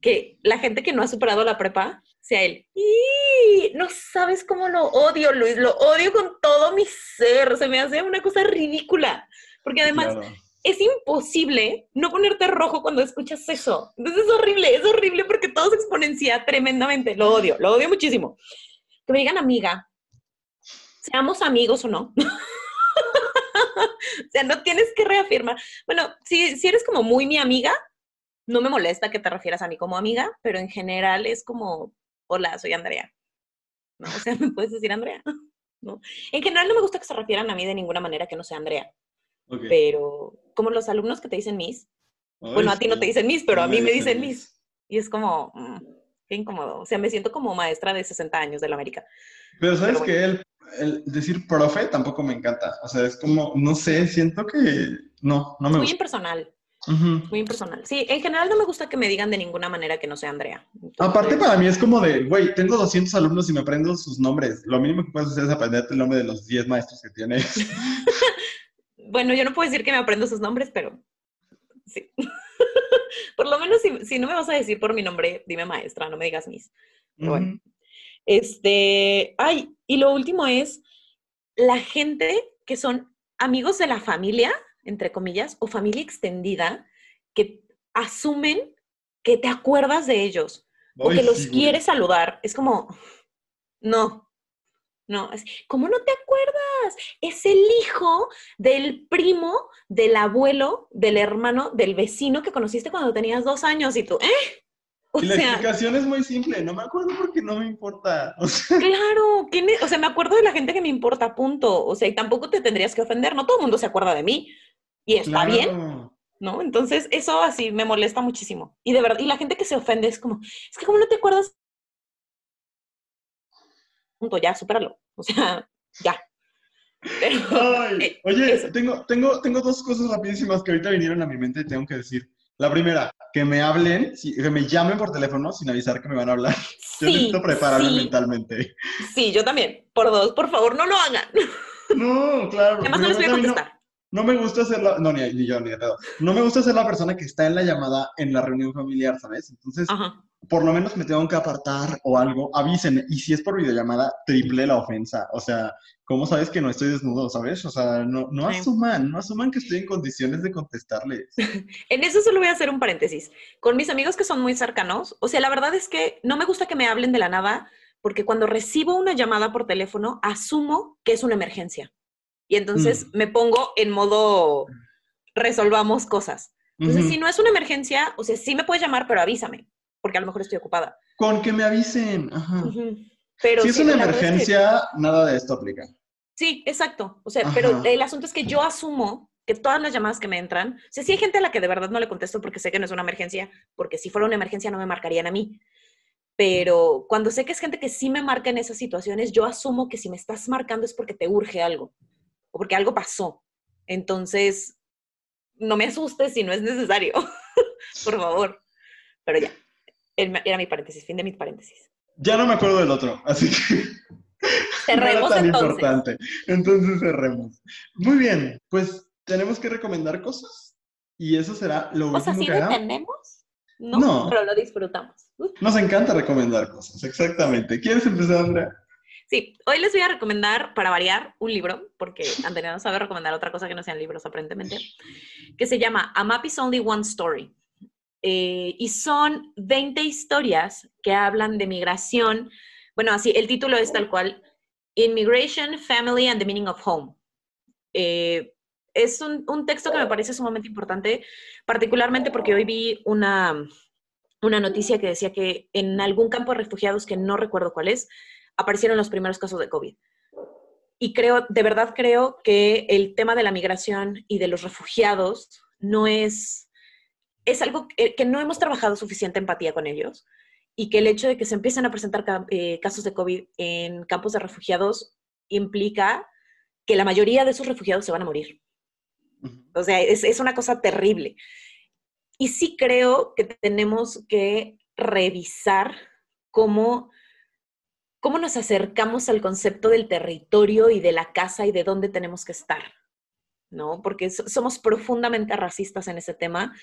que la gente que no ha superado la prepa sea él. Y no sabes cómo lo odio, Luis, lo odio con todo mi ser, se me hace una cosa ridícula, porque además es imposible no ponerte rojo cuando escuchas eso. Entonces es horrible, es horrible porque todo se exponencia tremendamente, lo odio, lo odio muchísimo. Que me digan amiga, seamos amigos o no. o sea, no tienes que reafirmar. Bueno, si, si eres como muy mi amiga, no me molesta que te refieras a mí como amiga, pero en general es como, hola, soy Andrea. ¿No? O sea, me puedes decir Andrea. ¿No? En general no me gusta que se refieran a mí de ninguna manera que no sea Andrea. Pero como los alumnos que te dicen Miss, bueno, a ti no te dicen Miss, pero a mí me dicen Miss. Y es como, mm, qué incómodo. O sea, me siento como maestra de 60 años de la América. Pero sabes que él el decir profe tampoco me encanta. O sea, es como, no sé, siento que no, no me gusta. Muy impersonal. Muy impersonal. Sí, en general no me gusta que me digan de ninguna manera que no sea Andrea. Aparte para mí es como de, güey, tengo 200 alumnos y me aprendo sus nombres. Lo mínimo que puedes hacer es aprenderte el nombre de los 10 maestros que tienes. bueno, yo no puedo decir que me aprendo sus nombres, pero sí. por lo menos si, si, no me vas a decir por mi nombre, dime maestra, no me digas mis. Bueno. Este, ay, y lo último es la gente que son amigos de la familia, entre comillas, o familia extendida, que asumen que te acuerdas de ellos o que los quieres saludar. Es como, no, no, es, ¿cómo no te acuerdas? Es el hijo del primo, del abuelo, del hermano, del vecino que conociste cuando tenías dos años y tú, ¿eh? y la explicación es muy simple, no me acuerdo porque no me importa. Claro, o sea, me acuerdo de la gente que me importa, punto. O sea, y tampoco te tendrías que ofender, no todo el mundo se acuerda de mí. Y está bien, ¿no? Entonces, eso así me molesta muchísimo. Y de verdad, y la gente que se ofende es como, es que ¿cómo no te acuerdas punto, ya, supéralo. O sea, ya. Ay, eh, oye, tengo, tengo, tengo dos cosas rapidísimas que ahorita vinieron a mi mente y tengo que decir. La primera, que me hablen, que me llamen por teléfono sin avisar que me van a hablar. yo necesito prepararme mentalmente. Sí, yo también. Por dos, por favor, no lo hagan. No, claro. Además no les voy a contestar. No, me gusta ser la, no, ni, yo, ni de pedo. No me gusta ser la persona que está en la llamada en la reunión familiar, ¿sabes? Entonces, por lo menos me tengo que apartar o algo, avisen. Y si es por videollamada, triple la ofensa. O sea, ¿cómo sabes que no estoy desnudo, sabes? O sea, no, no asuman, no asuman que estoy en condiciones de contestarles. en eso solo voy a hacer un paréntesis. Con mis amigos que son muy cercanos, o sea, la verdad es que no me gusta que me hablen de la nada, porque cuando recibo una llamada por teléfono, asumo que es una emergencia. Y entonces mm. me pongo en modo resolvamos cosas. Entonces, si no es una emergencia, o sea, sí me puedes llamar, pero avísame, porque a lo mejor estoy ocupada. Con que me avisen. Ajá. Pero si es una emergencia, nada de esto aplica. Sí, exacto. O sea, pero el asunto es que yo asumo que todas las llamadas que me entran, o sea, si hay gente a la que de verdad no le contesto porque sé que no es una emergencia, porque si fuera una emergencia no me marcarían a mí. Pero cuando sé que es gente que sí me marca en esas situaciones, yo asumo que si me estás marcando es porque te urge algo o porque algo pasó. Entonces, no me asustes si no es necesario, por favor. Pero ya, era mi paréntesis, fin de mi paréntesis. Ya no me acuerdo del otro, así que... Cerremos tan entonces. importante. Entonces cerremos. Muy bien, pues tenemos que recomendar cosas y eso será lo último ¿sí que tenemos? No, no, pero lo disfrutamos. Nos encanta recomendar cosas, exactamente. ¿Quieres empezar, Andrea? Sí, hoy les voy a recomendar, para variar, un libro, porque Andrea no sabe recomendar otra cosa que no sean libros, aparentemente, que se llama A Map is Only One Story. Eh, y son 20 historias que hablan de migración. Bueno, así, el título es tal cual, Immigration, Family and the Meaning of Home. Eh, es un, un, texto que me parece sumamente importante, particularmente porque hoy vi una, una noticia que decía que en algún campo de refugiados, que no recuerdo cuál es, aparecieron los primeros casos de COVID. Y creo, de verdad creo que el tema de la migración y de los refugiados no es, es algo que, no hemos trabajado suficiente empatía con ellos y que el hecho de que se empiecen a presentar eh, casos de COVID en campos de refugiados implica que la mayoría de esos refugiados se van a morir. O sea, es, es una cosa terrible. Y sí creo que tenemos que revisar cómo cómo nos acercamos al concepto del territorio y de la casa y de dónde tenemos que estar, ¿no? Porque somos profundamente racistas en ese tema.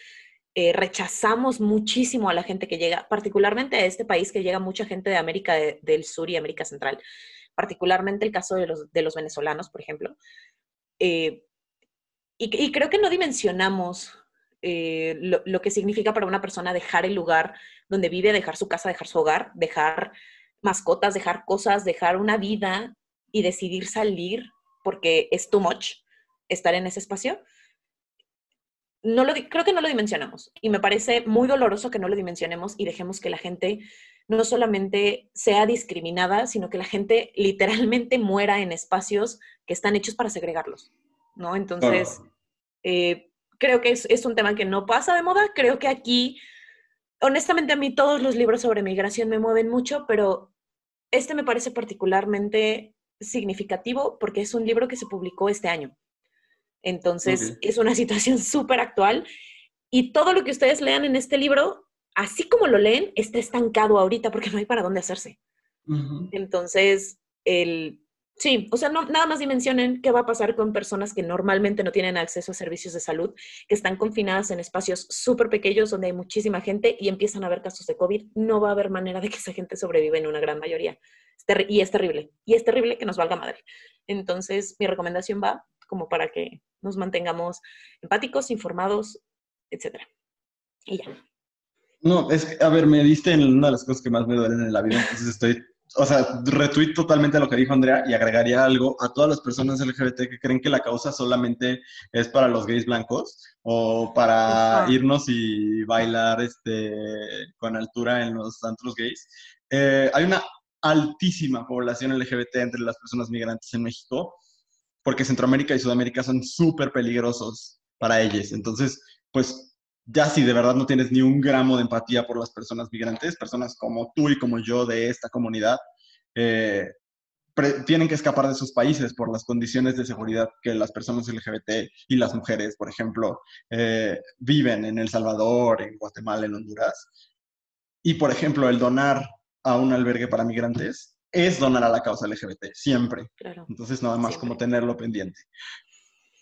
Eh, rechazamos muchísimo a la gente que llega, particularmente a este país que llega mucha gente de América del Sur y América Central, particularmente el caso de los, de los venezolanos, por ejemplo. Eh, y, creo que no dimensionamos eh, lo, lo, que significa para una persona dejar el lugar donde vive, dejar su casa, dejar su hogar, dejar mascotas, dejar cosas, dejar una vida y decidir salir porque es too much estar en ese espacio, no lo, creo que no lo dimensionamos. Y me parece muy doloroso que no lo dimensionemos y dejemos que la gente no solamente sea discriminada, sino que la gente literalmente muera en espacios que están hechos para segregarlos, ¿no? Entonces, eh, creo que es, es, un tema que no pasa de moda. Creo que aquí, honestamente, a mí todos los libros sobre migración me mueven mucho, pero este me parece particularmente significativo porque es un libro que se publicó este año. Entonces, es una situación súper actual y todo lo que ustedes lean en este libro, así como lo leen, está estancado ahorita porque no hay para dónde hacerse. Entonces, el, Sí, o sea, no, nada más dimensionen qué va a pasar con personas que normalmente no tienen acceso a servicios de salud, que están confinadas en espacios súper pequeños donde hay muchísima gente y empiezan a haber casos de COVID. No va a haber manera de que esa gente sobreviva en una gran mayoría. y es terrible. Y es terrible que nos valga madre. Entonces, mi recomendación va como para que nos mantengamos empáticos, informados, etcétera. Y ya. No, es que, a ver, me diste en una de las cosas que más me duelen en la vida, entonces estoy o sea, retweet totalmente lo que dijo Andrea y agregaría algo a todas las personas LGBT que creen que la causa solamente es para los gays blancos o para irnos y bailar este, con altura en los antros gays. Eh, hay una altísima población LGBT entre las personas migrantes en México porque Centroamérica y Sudamérica son súper peligrosos para ellos. Entonces, pues ya si de verdad no tienes ni un gramo de empatía por las personas migrantes, personas como tú y como yo de esta comunidad, eh, tienen que escapar de sus países por las condiciones de seguridad que las personas LGBT y las mujeres, por ejemplo, eh, viven en El Salvador, en Guatemala, en Honduras. Y, por ejemplo, el donar a un albergue para migrantes es donar a la causa LGBT, siempre. Entonces, nada más como tenerlo pendiente.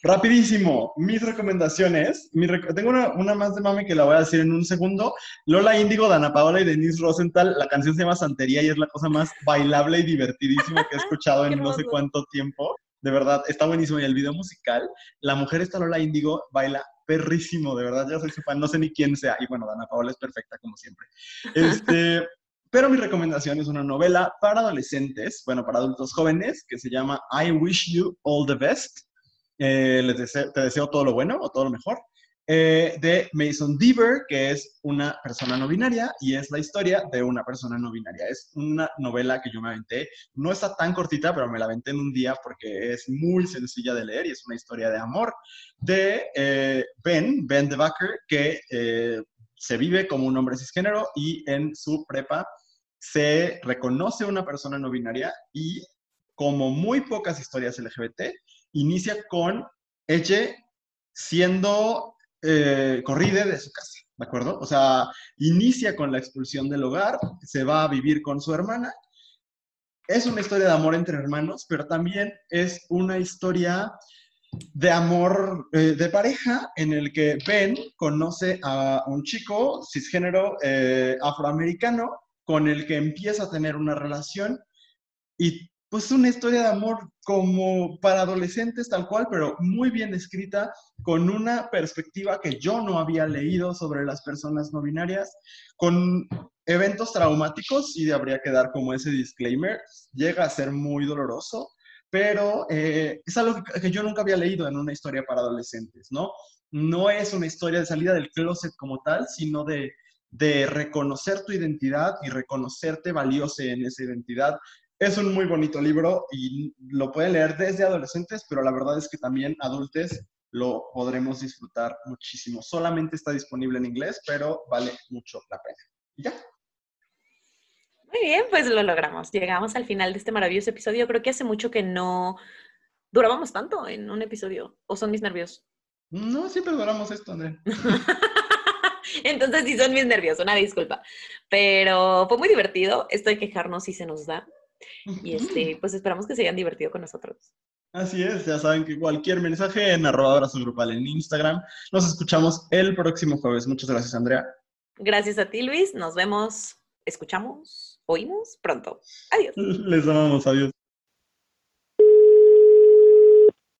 Rapidísimo, mis recomendaciones. tengo una, más de mami que la voy a decir en un segundo. Lola Índigo, Dana Paola y Denise Rosenthal. La canción se llama Santería y es la cosa más bailable y divertidísima que he escuchado en no sé cuánto tiempo. De verdad, está buenísimo. Y el video musical, la mujer esta Lola Índigo baila perrísimo, de verdad, ya soy su fan, no sé ni quién sea. Y bueno, Dana Paola es perfecta como siempre. Este, pero mi recomendación es una novela para adolescentes, bueno, para adultos jóvenes, que se llama I Wish You All the Best eh, les te deseo todo lo bueno o todo lo mejor, eh, de Mason Deaver, que es una persona no binaria y es la historia de una persona no binaria. Es una novela que yo me aventé, no está tan cortita, pero me la aventé en un día porque es muy sencilla de leer y es una historia de amor de eh, Ben, Ben DeBacker, que se vive como un hombre cisgénero y en su prepa se reconoce una persona no binaria y como muy pocas historias LGBT, inicia con ella siendo eh, corrida de su casa, ¿de acuerdo? O sea, inicia con la expulsión del hogar, se va a vivir con su hermana. Es una historia de amor entre hermanos, pero también es una historia de amor eh, de pareja en el que Ben conoce a un chico cisgénero eh, afroamericano con el que empieza a tener una relación y pues una historia de amor como para adolescentes tal cual, pero muy bien escrita, con una perspectiva que yo no había leído sobre las personas no binarias, con eventos traumáticos, y habría que dar como ese disclaimer, llega a ser muy doloroso, pero eh, es algo que, yo nunca había leído en una historia para adolescentes, ¿no? No es una historia de salida del closet como tal, sino de, de reconocer tu identidad y reconocerte valioso en esa identidad, es un muy bonito libro y lo pueden leer desde adolescentes, pero la verdad es que también adultos lo podremos disfrutar muchísimo. Solamente está disponible en inglés, pero vale mucho la pena. Y ya. Muy bien, pues lo logramos. Llegamos al final de este maravilloso episodio. Creo que hace mucho que no durábamos tanto en un episodio. ¿O son mis nervios? No, siempre duramos esto, André. Entonces sí son mis nervios, una disculpa. Pero fue muy divertido. Esto de quejarnos si se nos da. Y este, pues esperamos que se hayan divertido con nosotros. Así es, ya saben que cualquier mensaje en arroba abrazo grupal en Instagram. Nos escuchamos el próximo jueves. Muchas gracias, Andrea. Gracias a ti, Luis. Nos vemos, escuchamos, oímos pronto. Adiós. Les amamos, adiós.